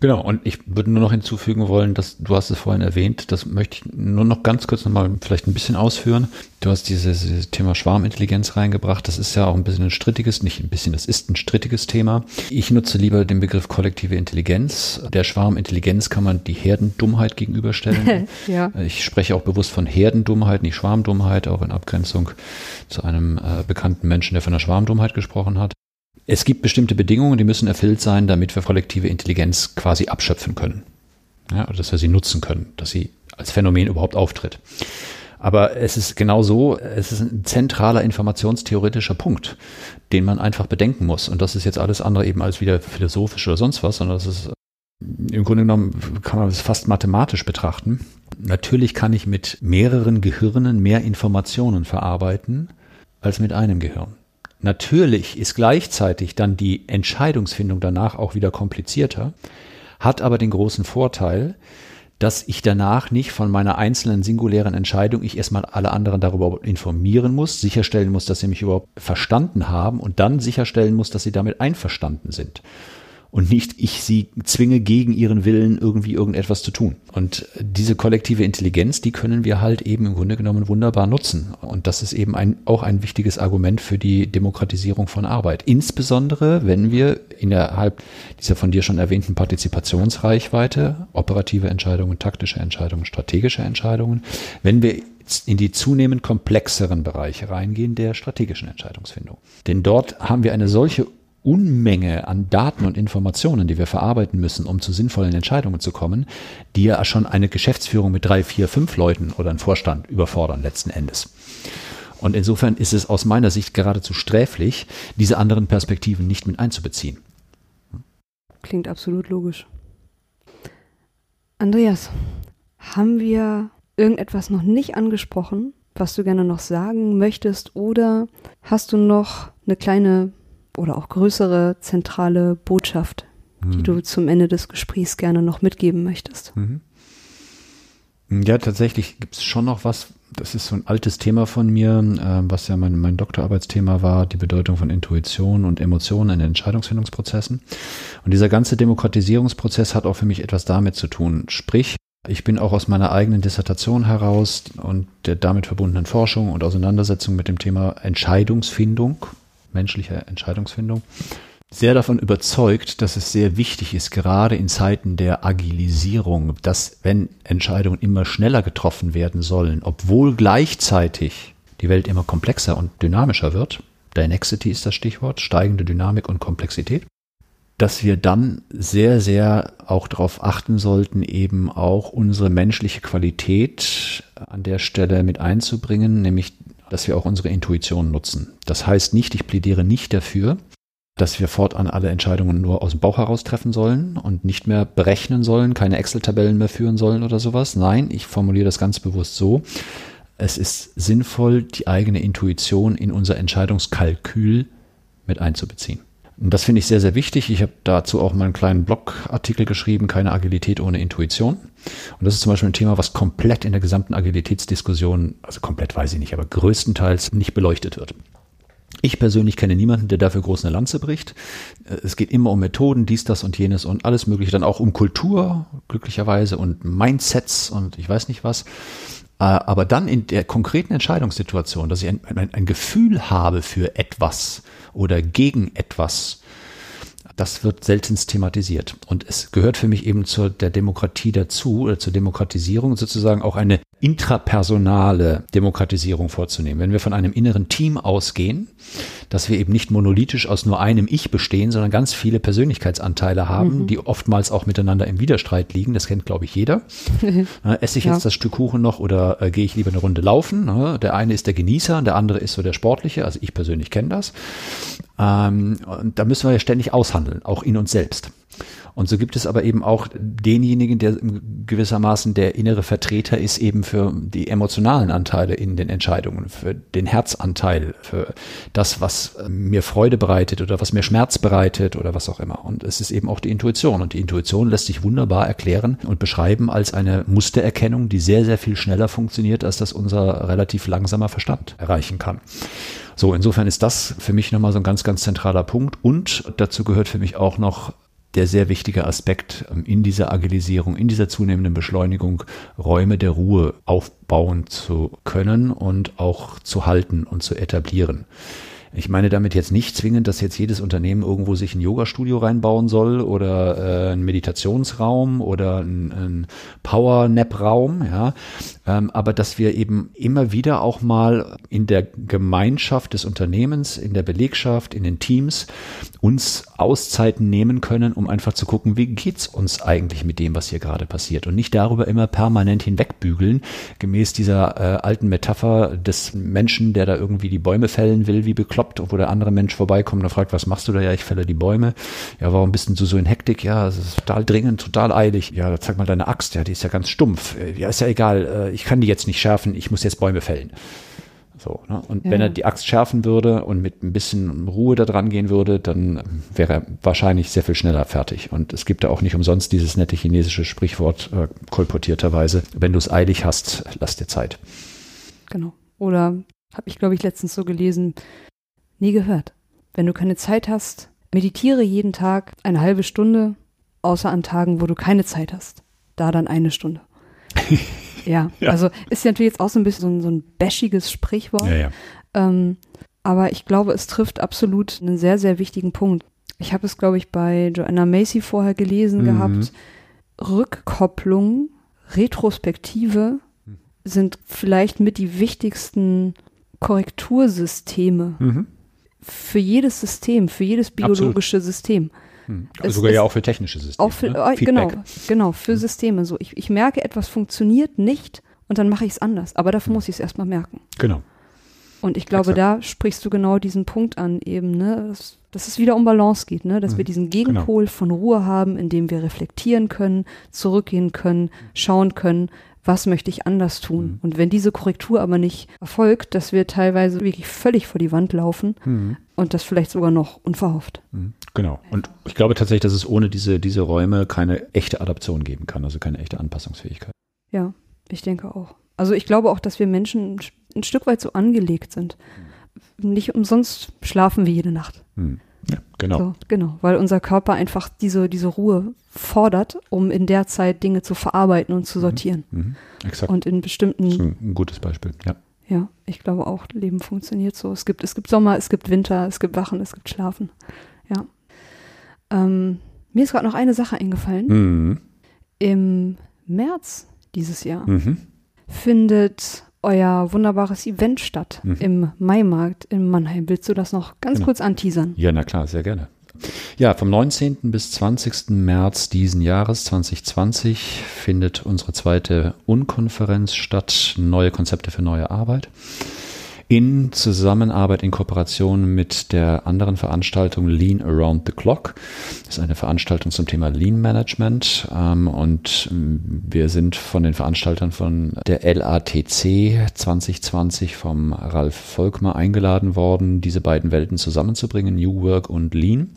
Genau, und ich würde nur noch hinzufügen wollen, dass du hast es vorhin erwähnt, das möchte ich nur noch ganz kurz nochmal vielleicht ein bisschen ausführen. Du hast dieses, dieses, Thema Schwarmintelligenz reingebracht. Das ist ja auch ein bisschen ein strittiges, nicht ein bisschen, das ist ein strittiges Thema. Ich nutze lieber den Begriff kollektive Intelligenz. Der Schwarmintelligenz kann man die Herdendummheit gegenüberstellen. *laughs* ja. Ich spreche auch bewusst von Herdendummheit, nicht Schwarmdummheit, auch in Abgrenzung zu einem äh, bekannten Menschen, der von der Schwarmdummheit gesprochen hat. Es gibt bestimmte Bedingungen, die müssen erfüllt sein, damit wir kollektive Intelligenz quasi abschöpfen können. Ja, dass wir sie nutzen können, dass sie als Phänomen überhaupt auftritt. Aber es ist genau so, es ist ein zentraler informationstheoretischer Punkt, den man einfach bedenken muss. Und das ist jetzt alles andere eben als wieder philosophisch oder sonst was, sondern das ist im Grunde genommen kann man es fast mathematisch betrachten. Natürlich kann ich mit mehreren Gehirnen mehr Informationen verarbeiten als mit einem Gehirn. Natürlich ist gleichzeitig dann die Entscheidungsfindung danach auch wieder komplizierter, hat aber den großen Vorteil, dass ich danach nicht von meiner einzelnen singulären Entscheidung ich erstmal alle anderen darüber informieren muss, sicherstellen muss, dass sie mich überhaupt verstanden haben und dann sicherstellen muss, dass sie damit einverstanden sind und nicht ich sie zwinge gegen ihren Willen irgendwie irgendetwas zu tun. Und diese kollektive Intelligenz, die können wir halt eben im Grunde genommen wunderbar nutzen. Und das ist eben ein, auch ein wichtiges Argument für die Demokratisierung von Arbeit. Insbesondere, wenn wir innerhalb dieser von dir schon erwähnten Partizipationsreichweite, operative Entscheidungen, taktische Entscheidungen, strategische Entscheidungen, wenn wir in die zunehmend komplexeren Bereiche reingehen der strategischen Entscheidungsfindung. Denn dort haben wir eine solche Unmenge an Daten und Informationen, die wir verarbeiten müssen, um zu sinnvollen Entscheidungen zu kommen, die ja schon eine Geschäftsführung mit drei, vier, fünf Leuten oder einen Vorstand überfordern letzten Endes. Und insofern ist es aus meiner Sicht geradezu sträflich, diese anderen Perspektiven nicht mit einzubeziehen. Klingt absolut logisch. Andreas, haben wir irgendetwas noch nicht angesprochen, was du gerne noch sagen möchtest? Oder hast du noch eine kleine oder auch größere zentrale Botschaft, mhm. die du zum Ende des Gesprächs gerne noch mitgeben möchtest? Mhm. Ja, tatsächlich gibt es schon noch was, das ist so ein altes Thema von mir, äh, was ja mein, mein Doktorarbeitsthema war, die Bedeutung von Intuition und Emotionen in Entscheidungsfindungsprozessen. Und dieser ganze Demokratisierungsprozess hat auch für mich etwas damit zu tun. Sprich, ich bin auch aus meiner eigenen Dissertation heraus und der damit verbundenen Forschung und Auseinandersetzung mit dem Thema Entscheidungsfindung menschlicher Entscheidungsfindung, sehr davon überzeugt, dass es sehr wichtig ist, gerade in Zeiten der Agilisierung, dass wenn Entscheidungen immer schneller getroffen werden sollen, obwohl gleichzeitig die Welt immer komplexer und dynamischer wird, Dynexity ist das Stichwort, steigende Dynamik und Komplexität, dass wir dann sehr, sehr auch darauf achten sollten, eben auch unsere menschliche Qualität an der Stelle mit einzubringen, nämlich dass wir auch unsere Intuition nutzen. Das heißt nicht, ich plädiere nicht dafür, dass wir fortan alle Entscheidungen nur aus dem Bauch heraus treffen sollen und nicht mehr berechnen sollen, keine Excel-Tabellen mehr führen sollen oder sowas. Nein, ich formuliere das ganz bewusst so. Es ist sinnvoll, die eigene Intuition in unser Entscheidungskalkül mit einzubeziehen. Und das finde ich sehr, sehr wichtig. Ich habe dazu auch mal einen kleinen Blogartikel geschrieben, keine Agilität ohne Intuition. Und das ist zum Beispiel ein Thema, was komplett in der gesamten Agilitätsdiskussion, also komplett weiß ich nicht, aber größtenteils nicht beleuchtet wird. Ich persönlich kenne niemanden, der dafür groß eine Lanze bricht. Es geht immer um Methoden, dies, das und jenes und alles Mögliche, dann auch um Kultur, glücklicherweise, und Mindsets und ich weiß nicht was. Äh, aber dann in der konkreten Entscheidungssituation, dass ich ein, ein, ein Gefühl habe für etwas oder gegen etwas, das wird seltenst thematisiert. Und es gehört für mich eben zur der Demokratie dazu oder zur Demokratisierung sozusagen auch eine intrapersonale Demokratisierung vorzunehmen. Wenn wir von einem inneren Team ausgehen, dass wir eben nicht monolithisch aus nur einem Ich bestehen, sondern ganz viele Persönlichkeitsanteile haben, mhm. die oftmals auch miteinander im Widerstreit liegen. Das kennt, glaube ich, jeder. *laughs* äh, esse ich ja. jetzt das Stück Kuchen noch oder äh, gehe ich lieber eine Runde laufen? Ne? Der eine ist der Genießer, der andere ist so der Sportliche. Also ich persönlich kenne das. Ähm, und da müssen wir ja ständig aushandeln, auch in uns selbst. Und so gibt es aber eben auch denjenigen, der gewissermaßen der innere Vertreter ist eben für die emotionalen Anteile in den Entscheidungen, für den Herzanteil, für das, was mir Freude bereitet oder was mir Schmerz bereitet oder was auch immer. Und es ist eben auch die Intuition. Und die Intuition lässt sich wunderbar erklären und beschreiben als eine Mustererkennung, die sehr, sehr viel schneller funktioniert, als das unser relativ langsamer Verstand erreichen kann. So, insofern ist das für mich nochmal so ein ganz, ganz zentraler Punkt. Und dazu gehört für mich auch noch der sehr wichtige Aspekt ähm, in dieser Agilisierung, in dieser zunehmenden Beschleunigung, Räume der Ruhe aufbauen zu können und auch zu halten und zu etablieren. Ich meine damit jetzt nicht zwingend, dass jetzt jedes Unternehmen irgendwo sich ein Yoga-Studio reinbauen soll oder äh, ein Meditationsraum oder ein, ein Power-Nap-Raum, ja. Ähm, aber dass wir eben immer wieder auch mal in der Gemeinschaft des Unternehmens, in der Belegschaft, in den Teams uns Auszeiten nehmen können, um einfach zu gucken, wie geht's uns eigentlich mit dem, was hier gerade passiert und nicht darüber immer permanent hinwegbügeln, gemäß dieser äh, alten Metapher des Menschen, der da irgendwie die Bäume fällen will, wie bekloppt, wo der andere Mensch vorbeikommt und fragt, was machst du da? Ja, ich fälle die Bäume. Ja, warum bist du so in Hektik? Ja, es ist total dringend, total eilig. Ja, zeig mal deine Axt. Ja, die ist ja ganz stumpf. Ja, ist ja egal. Äh, ich kann die jetzt nicht schärfen. Ich muss jetzt Bäume fällen. So, ne? Und ja. wenn er die Axt schärfen würde und mit ein bisschen Ruhe da dran gehen würde, dann wäre er wahrscheinlich sehr viel schneller fertig. Und es gibt da auch nicht umsonst dieses nette chinesische Sprichwort äh, kolportierterweise, wenn du es eilig hast, lass dir Zeit. Genau. Oder habe ich, glaube ich, letztens so gelesen, nie gehört. Wenn du keine Zeit hast, meditiere jeden Tag eine halbe Stunde, außer an Tagen, wo du keine Zeit hast. Da dann eine Stunde. *laughs* Ja, ja, also ist ja natürlich jetzt auch so ein bisschen so ein, so ein bashiges Sprichwort. Ja, ja. Ähm, aber ich glaube, es trifft absolut einen sehr, sehr wichtigen Punkt. Ich habe es, glaube ich, bei Joanna Macy vorher gelesen mhm. gehabt. Rückkopplung, Retrospektive sind vielleicht mit die wichtigsten Korrektursysteme mhm. Für jedes System, für jedes biologische Absolut. System. Hm. Also sogar ja auch für technische Systeme. Auch für, ne? genau, genau, für hm. Systeme. So, ich, ich merke, etwas funktioniert nicht und dann mache ich es anders. Aber dafür hm. muss ich es erstmal merken. Genau. Und ich glaube, Exakt. da sprichst du genau diesen Punkt an, eben, ne, dass, dass es wieder um Balance geht, ne, dass mhm. wir diesen Gegenpol genau. von Ruhe haben, in dem wir reflektieren können, zurückgehen können, schauen können, was möchte ich anders tun. Mhm. Und wenn diese Korrektur aber nicht erfolgt, dass wir teilweise wirklich völlig vor die Wand laufen mhm. und das vielleicht sogar noch unverhofft. Mhm. Genau. Und ich glaube tatsächlich, dass es ohne diese, diese Räume keine echte Adaption geben kann, also keine echte Anpassungsfähigkeit. Ja, ich denke auch. Also ich glaube auch, dass wir Menschen ein Stück weit so angelegt sind. Mhm. Nicht umsonst schlafen wir jede Nacht. Mhm. Ja, genau. So, genau, weil unser Körper einfach diese, diese Ruhe fordert, um in der Zeit Dinge zu verarbeiten und zu mhm. sortieren. Mhm. Exakt. Und in bestimmten. Das ist ein gutes Beispiel, ja. Ja, ich glaube auch, Leben funktioniert so. Es gibt, es gibt Sommer, es gibt Winter, es gibt Wachen, es gibt Schlafen. Ja. Ähm, mir ist gerade noch eine Sache eingefallen. Mhm. Im März dieses Jahr mhm. findet euer wunderbares Event statt mhm. im Maimarkt in Mannheim. Willst du das noch ganz genau. kurz anteasern? Ja, na klar, sehr gerne. Ja, vom 19. bis 20. März diesen Jahres 2020 findet unsere zweite Unkonferenz statt, neue Konzepte für neue Arbeit in Zusammenarbeit, in Kooperation mit der anderen Veranstaltung Lean Around the Clock. Das ist eine Veranstaltung zum Thema Lean Management ähm, und ähm, wir sind von den Veranstaltern von der LATC 2020 vom Ralf Volkmar eingeladen worden, diese beiden Welten zusammenzubringen, New Work und Lean.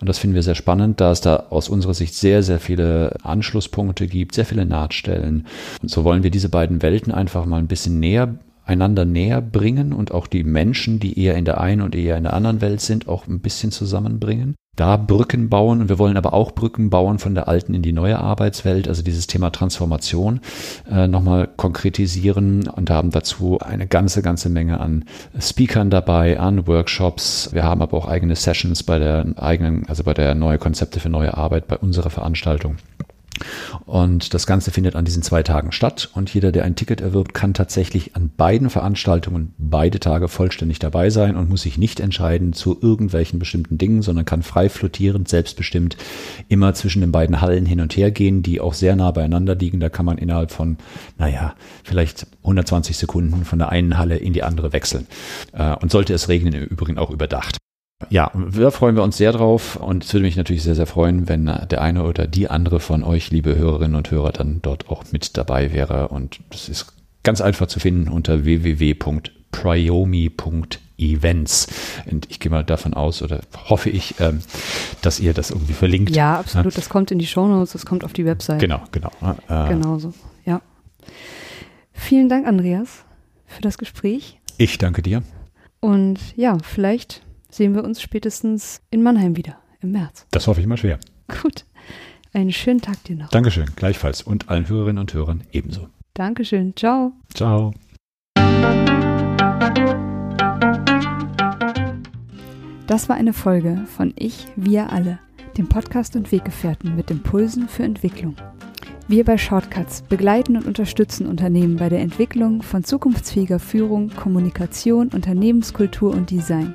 Und das finden wir sehr spannend, da es da aus unserer Sicht sehr, sehr viele Anschlusspunkte gibt, sehr viele Nahtstellen. Und so wollen wir diese beiden Welten einfach mal ein bisschen näher einander näher bringen und auch die Menschen, die eher in der einen und eher in der anderen Welt sind, auch ein bisschen zusammenbringen. Da Brücken bauen und wir wollen aber auch Brücken bauen von der alten in die neue Arbeitswelt, also dieses Thema Transformation äh, nochmal konkretisieren und haben dazu eine ganze, ganze Menge an Speakern dabei, an Workshops. Wir haben aber auch eigene Sessions bei der eigenen, also bei der neue Konzepte für neue Arbeit bei unserer Veranstaltung. Und das Ganze findet an diesen zwei Tagen statt. Und jeder, der ein Ticket erwirbt, kann tatsächlich an beiden Veranstaltungen beide Tage vollständig dabei sein und muss sich nicht entscheiden zu irgendwelchen bestimmten Dingen, sondern kann frei flottierend, selbstbestimmt immer zwischen den beiden Hallen hin und her gehen, die auch sehr nah beieinander liegen. Da kann man innerhalb von, naja, vielleicht 120 Sekunden von der einen Halle in die andere wechseln. Äh, und sollte es regnen, im Übrigen auch überdacht. Ja, da freuen wir uns sehr drauf und es würde mich natürlich sehr, sehr freuen, wenn der eine oder die andere von euch, liebe Hörerinnen und Hörer, dann dort auch mit dabei wäre. Und das ist ganz einfach zu finden unter www.priomi.events. Und ich gehe mal davon aus oder hoffe ich, ähm, dass ihr das irgendwie verlinkt. Ja, absolut. Das kommt in die Shownotes, das kommt auf die Website. Genau, genau. Äh, Genauso, ja. Vielen Dank, Andreas, für das Gespräch. Ich danke dir. Und ja, vielleicht sehen wir uns spätestens in Mannheim wieder im März. Das hoffe ich mal schwer. Gut. Einen schönen Tag dir noch. Dankeschön, gleichfalls. Und allen Hörerinnen und Hörern ebenso. Dankeschön. Ciao. Ciao. Das war eine Folge von Ich, wir alle, dem Podcast und Weggefährten mit Impulsen für Entwicklung. Wir bei Shortcuts begleiten und unterstützen Unternehmen bei der Entwicklung von zukunftsfähiger Führung, Kommunikation, Unternehmenskultur und Design.